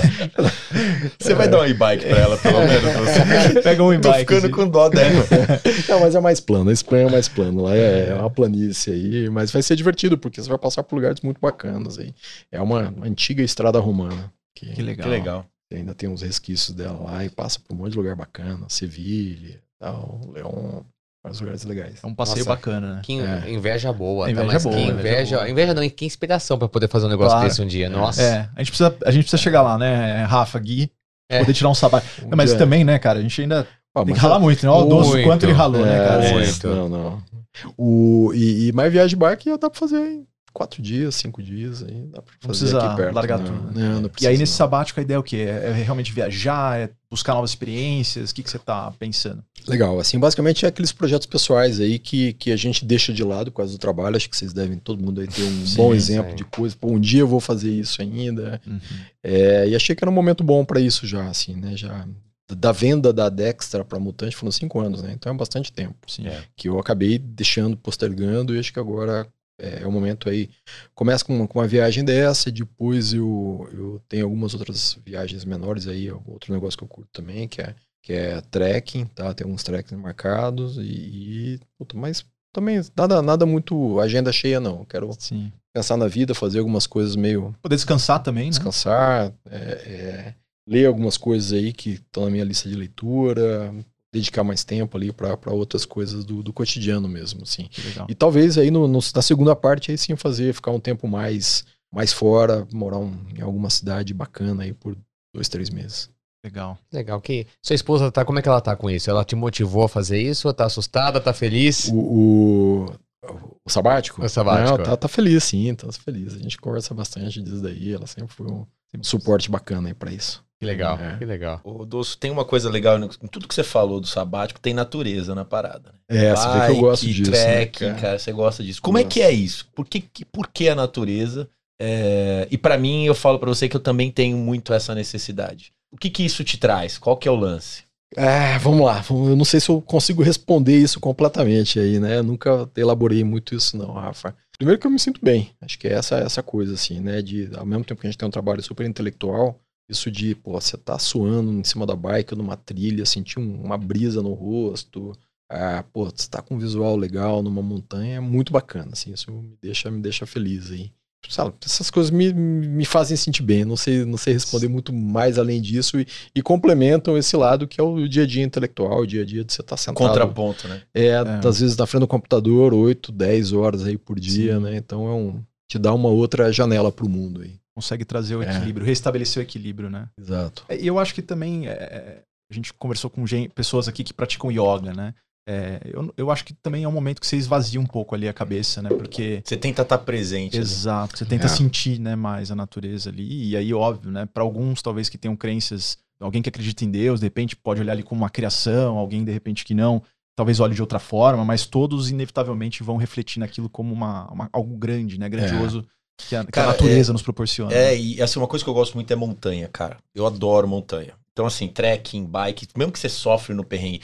S4: Você vai dar um e-bike pra ela, pelo menos. Você.
S2: Pega um
S4: Tô
S2: e-bike.
S4: ficando
S2: assim.
S4: com dó dela.
S1: Não, mas é mais plano. A Espanha é mais plano. Lá é, é uma planície aí. Mas vai ser divertido, porque você vai passar por lugares muito bacanas aí. É uma antiga estrada romana. Que,
S2: Que legal.
S4: Que legal.
S1: Ainda tem uns resquícios dela lá e passa por um monte de lugar bacana. Sevilha, tal, León. Vários lugares legais.
S2: É um passeio
S3: Nossa.
S2: bacana, né?
S3: Que in-
S1: É.
S3: inveja boa,
S2: Inveja
S3: tá? Mas
S2: boa,
S3: que
S2: inveja
S3: inveja,
S2: boa.
S3: inveja não, que inspiração pra poder fazer um negócio
S2: Claro.
S3: desse um dia. Nossa.
S2: É, a gente precisa, a gente precisa chegar lá, né, Rafa, Gui,
S3: É.
S2: poder tirar um sabático.
S1: Um
S2: mas
S1: dia-
S2: também, né, cara, a gente ainda
S1: Ah,
S2: tem que ralar muito, né? Olha o
S3: Muito.
S2: quanto ele ralou, né, cara?
S1: É,
S3: Muito.
S1: Não, não. O, e, e mais viagem de bike dá pra fazer em quatro dias, cinco dias. Aí dá pra fazer
S2: Não precisa
S1: aqui perto.
S2: largar
S1: não,
S2: tudo.
S1: Não, não
S2: E
S1: precisa,
S2: aí, nesse sabático, a ideia é o quê? É, é realmente viajar? É buscar novas experiências? O que, que você tá pensando?
S1: Legal, assim, basicamente é aqueles projetos pessoais aí que, que a gente deixa de lado por causa do trabalho. Acho que vocês devem, todo mundo aí ter um
S2: Sim,
S1: bom exemplo
S3: sim.
S1: de coisa. Pô, um dia eu vou fazer isso ainda. É, e achei que era um momento bom para isso já, assim, né? Já da venda da Dextra para Mutante foram cinco anos, né? Então é bastante tempo
S2: Sim.
S4: É.
S1: que eu acabei deixando, postergando e acho que agora é, é o momento aí. Começa com, com uma viagem dessa, e depois eu, eu tenho algumas outras viagens menores aí, outro negócio que eu curto também, que é, que é trekking, tá? Tem alguns trekkings marcados e, e puta, mas também nada, nada muito agenda cheia não. Quero
S2: Sim.
S1: pensar na vida, fazer algumas coisas meio
S2: Poder descansar também, né?
S1: descansar, é, é, ler algumas coisas aí que estão na minha lista de leitura, dedicar mais tempo ali para outras coisas do, do cotidiano mesmo, assim.
S2: Legal.
S1: E talvez aí no, no- na segunda parte aí sim fazer, ficar um tempo mais, mais fora, morar um- em alguma cidade bacana aí por dois, três meses.
S2: Legal.
S3: Legal. Que sua esposa tá, como é que ela tá com isso? Ela te motivou a fazer isso? Ou tá assustada? Tá feliz?
S1: O, o, o sabático?
S3: O sabático,
S1: Não, tá, tá feliz sim, tá feliz. A gente conversa bastante disso daí, ela sempre foi um suporte bacana aí pra isso.
S3: Que legal,
S1: É.
S3: que legal.
S4: Ô, Doço, tem uma coisa legal, em tudo que você falou do sabático, tem natureza na parada. Né?
S1: É, você vê que eu
S4: Bike,
S1: gosto disso. né,
S4: trekking,
S1: cara?
S4: cara, você gosta disso. Como é
S1: Gosto.
S4: que é isso? Por que, por que a natureza? É, e pra mim, eu falo pra você que eu também tenho muito essa necessidade. O que que isso te traz? Qual que é o lance?
S1: É, vamos lá. Eu não sei se eu consigo responder isso completamente aí, né? Eu nunca elaborei muito isso, não, Rafa. Primeiro que eu me sinto bem. Acho que é essa, essa coisa, assim, né? De, ao mesmo tempo que a gente tem um trabalho super intelectual, isso de, pô, você tá suando em cima da bike, numa trilha, sentir um- uma brisa no rosto. Ah, pô, você tá com um visual legal numa montanha, é muito bacana, assim. Isso me deixa, me deixa feliz aí. Sabe, essas coisas me, me fazem sentir bem. Não sei, não sei responder muito mais além disso e, e complementam esse lado que é o dia a dia intelectual, o dia a dia de você estar sentado.
S4: Contraponto, né?
S1: É, às vezes na frente do computador, 8, 10 horas aí por dia,
S2: Sim.
S1: né? Então é um. Te dá uma outra janela pro mundo aí.
S2: Consegue trazer o
S1: É.
S2: equilíbrio, restabelecer o equilíbrio, né?
S1: Exato.
S2: É, E eu acho que também é, é, a gente conversou com pessoas aqui que praticam yoga, né? É, eu, eu acho que também é um momento que você esvazia um pouco ali a cabeça, né? Porque
S4: Você tenta estar presente. né?
S2: Exato, você tenta
S1: É.
S2: sentir, né, mais a natureza ali. E aí, óbvio, né, para alguns talvez que tenham crenças, alguém que acredita em Deus, de repente pode olhar ali como uma criação, alguém de repente que não, talvez olhe de outra forma, mas todos inevitavelmente vão refletir naquilo como uma, uma- algo grande, né, grandioso que a, que a
S4: Cara,
S2: natureza nos proporciona.
S4: É, e assim, uma coisa que eu gosto muito é montanha, cara. Eu adoro montanha. Então, assim, trekking, bike, mesmo que você sofre no perrengue.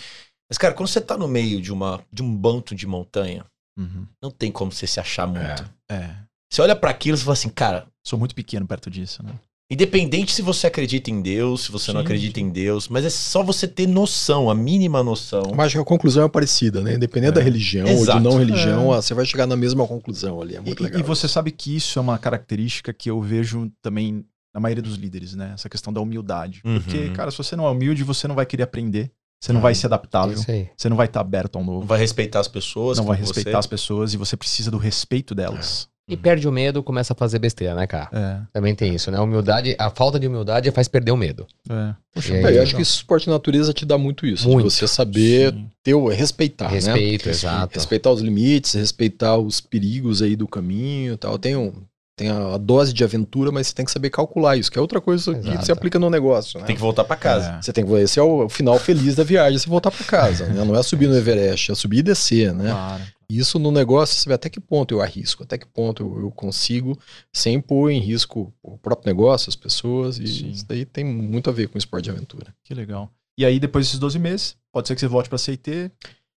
S4: Mas, cara, quando você tá no meio de, uma, de um banto de montanha,
S2: Uhum.
S4: não tem como você se achar muito.
S2: É.
S4: Você olha pra aquilo e fala assim, cara,
S2: Sou muito pequeno perto disso, né?
S4: Independente se você acredita em Deus, se você não
S2: Sim,
S4: acredita
S2: sim.
S4: em Deus, mas é só você ter noção, a mínima noção.
S1: Mas acho que a conclusão é parecida, né? Independente
S2: É.
S1: da religião ou
S4: Exato.
S1: de não religião,
S2: É.
S1: ah, você vai chegar na mesma conclusão ali. É muito
S2: E-
S1: legal.
S2: E você sabe que isso é uma característica que eu vejo também na maioria dos líderes, né? Essa questão da humildade. Porque,
S4: Uhum.
S2: cara, se você não é humilde, você não vai querer aprender, você não vai ser adaptável, você não vai estar aberto ao
S4: Não
S2: novo,
S4: vai respeitar as pessoas.
S2: não vai respeitar
S4: você.
S2: as pessoas e você precisa do respeito delas.
S3: E perde o medo, começa a fazer besteira, né, cara?
S2: É,
S3: Também tem isso, né? A humildade, a falta de humildade faz perder o medo.
S2: é. Poxa,
S3: aí,
S1: É, eu acho que esse esporte de natureza te dá muito isso.
S3: Muito.
S1: De você saber
S2: Sim.
S1: ter o respeitar, né?
S3: Respeito, exato.
S1: Respeitar os limites, respeitar os perigos aí do caminho e tal. Tem, um, tem a dose de aventura, mas você tem que saber calcular isso, que é outra coisa que
S3: Exato.
S1: você aplica no negócio, né?
S4: Tem que voltar pra casa.
S2: É.
S1: Você tem que esse é o final feliz da viagem, você voltar para casa, né? Não é subir no Everest, é subir e descer, né?
S2: Claro.
S1: Isso no negócio, você vê até que ponto eu arrisco, até que ponto eu, eu consigo, sem pôr em risco o próprio negócio, as pessoas, e
S2: Sim.
S1: isso daí tem muito a ver com esporte de aventura.
S2: Que legal. E aí, depois desses 12 meses, pode ser que você volte pra CIT,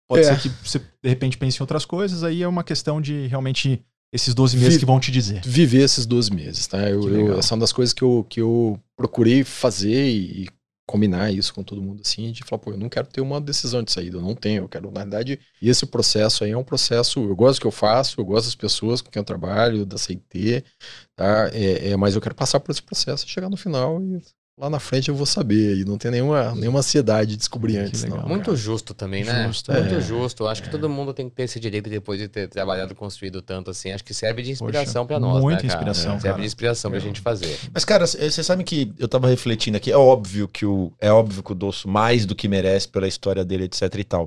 S2: pode
S1: É.
S2: ser que você, de repente, pense em outras coisas, aí é uma questão de realmente esses 12 meses
S1: Vi-
S2: que vão te dizer.
S1: Viver esses 12 meses, tá? Eu, eu- essa é uma das coisas que eu, que eu procurei fazer e, e combinar isso com todo mundo, assim, de falar, pô, eu não quero ter uma decisão de saída, eu não tenho, eu quero, na verdade, esse processo aí é um processo, eu gosto do que eu faço, eu gosto das pessoas com quem eu trabalho, da CIT, tá? É, é, mas eu quero passar por esse processo e chegar no final e lá na frente eu vou saber, e não tem nenhuma, nenhuma ansiedade de descobrir antes,
S2: legal.
S1: não.
S3: Muito
S1: cara.
S3: justo também, né?
S2: Justo,
S3: Muito
S1: é.
S3: justo. Eu Acho que todo mundo tem que ter esse direito depois de ter trabalhado e construído tanto assim. Acho que serve de inspiração
S2: Poxa,
S3: pra nós,
S2: muita
S3: né, cara?
S2: inspiração,
S3: Serve
S2: cara.
S3: de inspiração pra gente fazer.
S4: Mas, cara, c- você sabe que eu tava refletindo aqui, é óbvio que o, é óbvio que o Dosso mais do que merece pela história dele, etc e tal.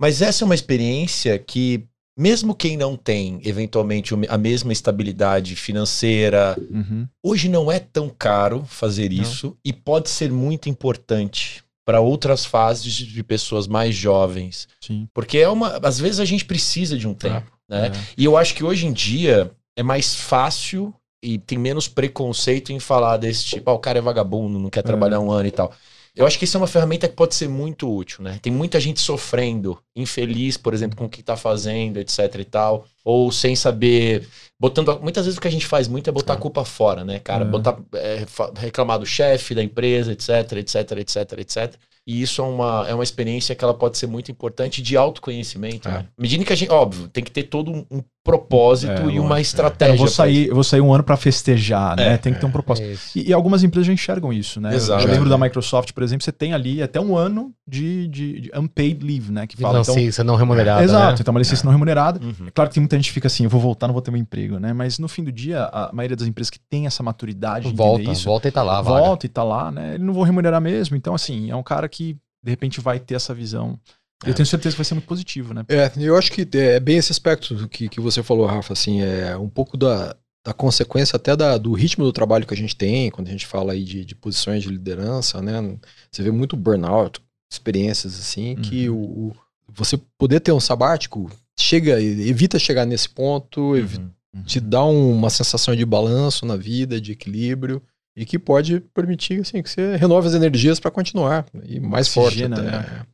S4: Mas essa é uma experiência que, mesmo quem não tem, eventualmente, a mesma estabilidade financeira,
S2: Uhum.
S4: hoje não é tão caro fazer
S2: Não.
S4: isso e pode ser muito importante para outras fases de pessoas mais jovens.
S2: Sim.
S4: Porque é uma. Às vezes a gente precisa de um tempo, né?
S2: É.
S4: E eu acho que hoje em dia é mais fácil e tem menos preconceito em falar desse tipo, ah, o cara é vagabundo, não quer trabalhar um ano e tal. Eu acho que isso é uma ferramenta que pode ser muito útil, né? Tem muita gente sofrendo, infeliz, por exemplo, com o que tá fazendo, etc e tal, ou sem saber, botando, muitas vezes o que a gente faz muito é botar a culpa fora, né, cara?
S2: É.
S4: Botar é, reclamar do chefe, da empresa, etc, etc, etc, etc. E isso é uma, é uma experiência que ela pode ser muito importante de autoconhecimento,
S1: É.
S4: né? À medida que a gente, óbvio, tem que ter todo um propósito
S2: É,
S4: e uma
S2: é.
S4: estratégia.
S2: Eu vou sair, eu vou sair um ano pra festejar, né?
S4: É,
S2: tem que ter um propósito.
S3: É.
S2: E, e algumas empresas já enxergam isso, né?
S4: Exato.
S2: Eu lembro da Microsoft, por exemplo, você tem ali até um ano de, de, de unpaid leave, né? Que fala.
S3: Não,
S2: então,
S3: sim, você não remunerado,
S2: Exato,
S3: né?
S2: então uma licença não remunerada.
S4: Uhum.
S2: É claro que tem muita gente que fica assim, eu vou voltar, não vou ter meu emprego, né? Mas no fim do dia, a maioria das empresas que tem essa maturidade de
S3: Volta,
S2: isso,
S3: volta e tá lá, a vaga.
S2: volta e tá lá, né? Ele não vou remunerar mesmo. Então, assim, é um cara que de repente vai ter essa visão. Eu tenho certeza que vai ser muito positivo, né?
S1: É, eu acho que é bem esse aspecto que, que você falou, Rafa, assim, é um pouco da, da consequência até da, do ritmo do trabalho que a gente tem, quando a gente fala aí de, de posições de liderança, né? Você vê muito burnout, experiências assim, que o, o- você poder ter um sabático chega, evita chegar nesse ponto,
S4: Uhum.
S1: te dá um- uma sensação de balanço na vida, de equilíbrio, e que pode permitir assim, que você renove as energias para continuar e mais forte.
S2: Oxigena,
S1: Até.
S2: né?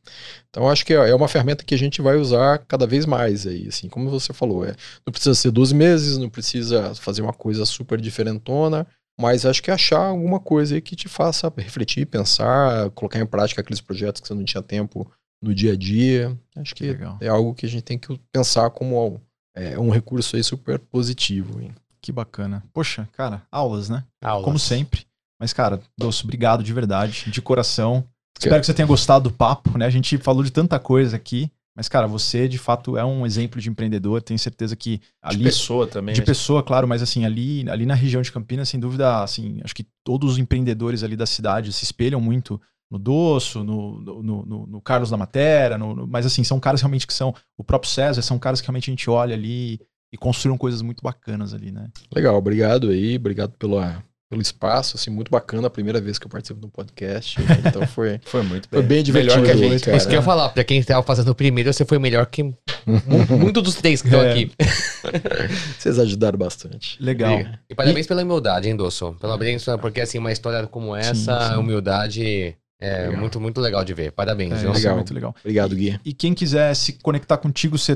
S1: Então acho que é é uma ferramenta que a gente vai usar cada vez mais aí, assim, como você falou, é, não precisa ser 12 meses, não precisa fazer uma coisa super diferentona, mas acho que é achar alguma coisa aí que te faça refletir, pensar, colocar em prática aqueles projetos que você não tinha tempo no dia a dia. Acho que
S2: Legal.
S1: é algo que a gente tem que pensar como é, um recurso aí super positivo. hein?
S2: Que bacana. Poxa, cara, aulas, né?
S3: Aulas.
S2: Como sempre. Mas, cara, Doce, obrigado de verdade, de coração. Espero que você tenha gostado do papo, né? A gente falou de tanta coisa aqui. Mas, cara, você de fato é um exemplo de empreendedor. Tenho certeza que
S4: De
S2: ali.
S4: pessoa também.
S2: De
S4: né?
S2: pessoa, claro, mas assim, ali, ali na região de Campinas, sem dúvida, assim, acho que todos os empreendedores ali da cidade se espelham muito no Doço, no, no, no- no Carlos da Matera, mas assim, são caras realmente que são, o próprio César, são caras que realmente a gente olha ali e construíram coisas muito bacanas ali, né?
S1: Legal, obrigado aí, obrigado pela, pelo espaço, assim, muito bacana, a primeira vez que eu participo de um podcast, então foi,
S4: Foi muito
S1: foi bem divertido.
S4: Melhor que a gente,
S1: cara.
S3: Isso que eu ia falar, pra quem tava fazendo o primeiro, você foi melhor que mu- muito dos três que estão
S2: É.
S3: aqui.
S1: Vocês ajudaram bastante.
S2: Legal.
S3: E, e parabéns pela humildade, hein, Dosso? Pela bênção, porque assim, uma história como essa,
S2: Sim, sim.
S3: humildade É
S1: Legal.
S3: muito, muito legal de ver. Parabéns,
S2: É,
S3: viu?
S2: é
S1: Legal.
S2: muito legal.
S1: Obrigado, Gui.
S2: E quem quiser se conectar contigo, você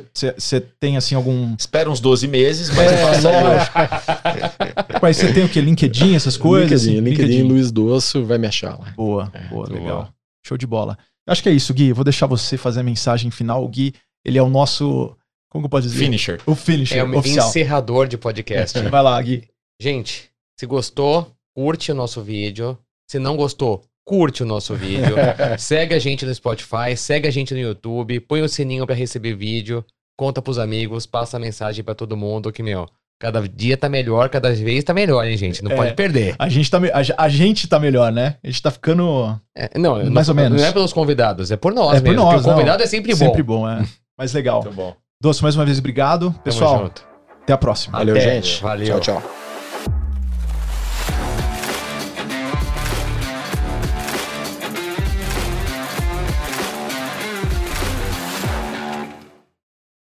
S2: tem assim algum.
S4: Espera uns 12 meses, mas
S2: É,
S4: passa
S2: lógico. Mas você tem o quê? LinkedIn, essas coisas?
S1: LinkedIn,
S2: assim?
S1: LinkedIn, Luiz Doço vai me achar lá.
S2: Boa,
S1: É,
S2: boa, legal.
S3: boa.
S2: Show de bola. Acho que é isso, Gui. Eu vou deixar você fazer a mensagem final. O Gui, ele é o nosso. Como que eu posso dizer?
S4: Finisher.
S2: O finisher
S3: É o
S2: oficial.
S3: encerrador de podcast.
S2: Vai lá, Gui.
S3: Gente, se gostou, curte o nosso vídeo. Se não gostou, curte o nosso vídeo. segue a gente no Spotify, segue a gente no YouTube, põe o sininho pra receber vídeo, conta pros amigos, passa a mensagem pra todo mundo que, meu, cada dia tá melhor, cada vez tá melhor, hein, gente? Não
S2: É.
S3: pode perder.
S2: A gente, tá, me- a, a gente tá melhor, né? A gente tá ficando.
S3: É, não,
S2: Mais
S3: não,
S2: ou menos.
S3: Não é pelos convidados, é por nós
S2: É por
S3: mesmo.
S2: nós,
S3: porque o convidado
S2: não.
S3: é sempre bom.
S2: Sempre bom, é. Mas legal.
S4: Muito bom.
S2: Doce, mais uma vez, obrigado.
S3: Tamo
S2: Pessoal,
S3: junto.
S2: até a próxima.
S1: Valeu,
S3: Até.
S1: gente.
S3: Valeu.
S1: Tchau, tchau.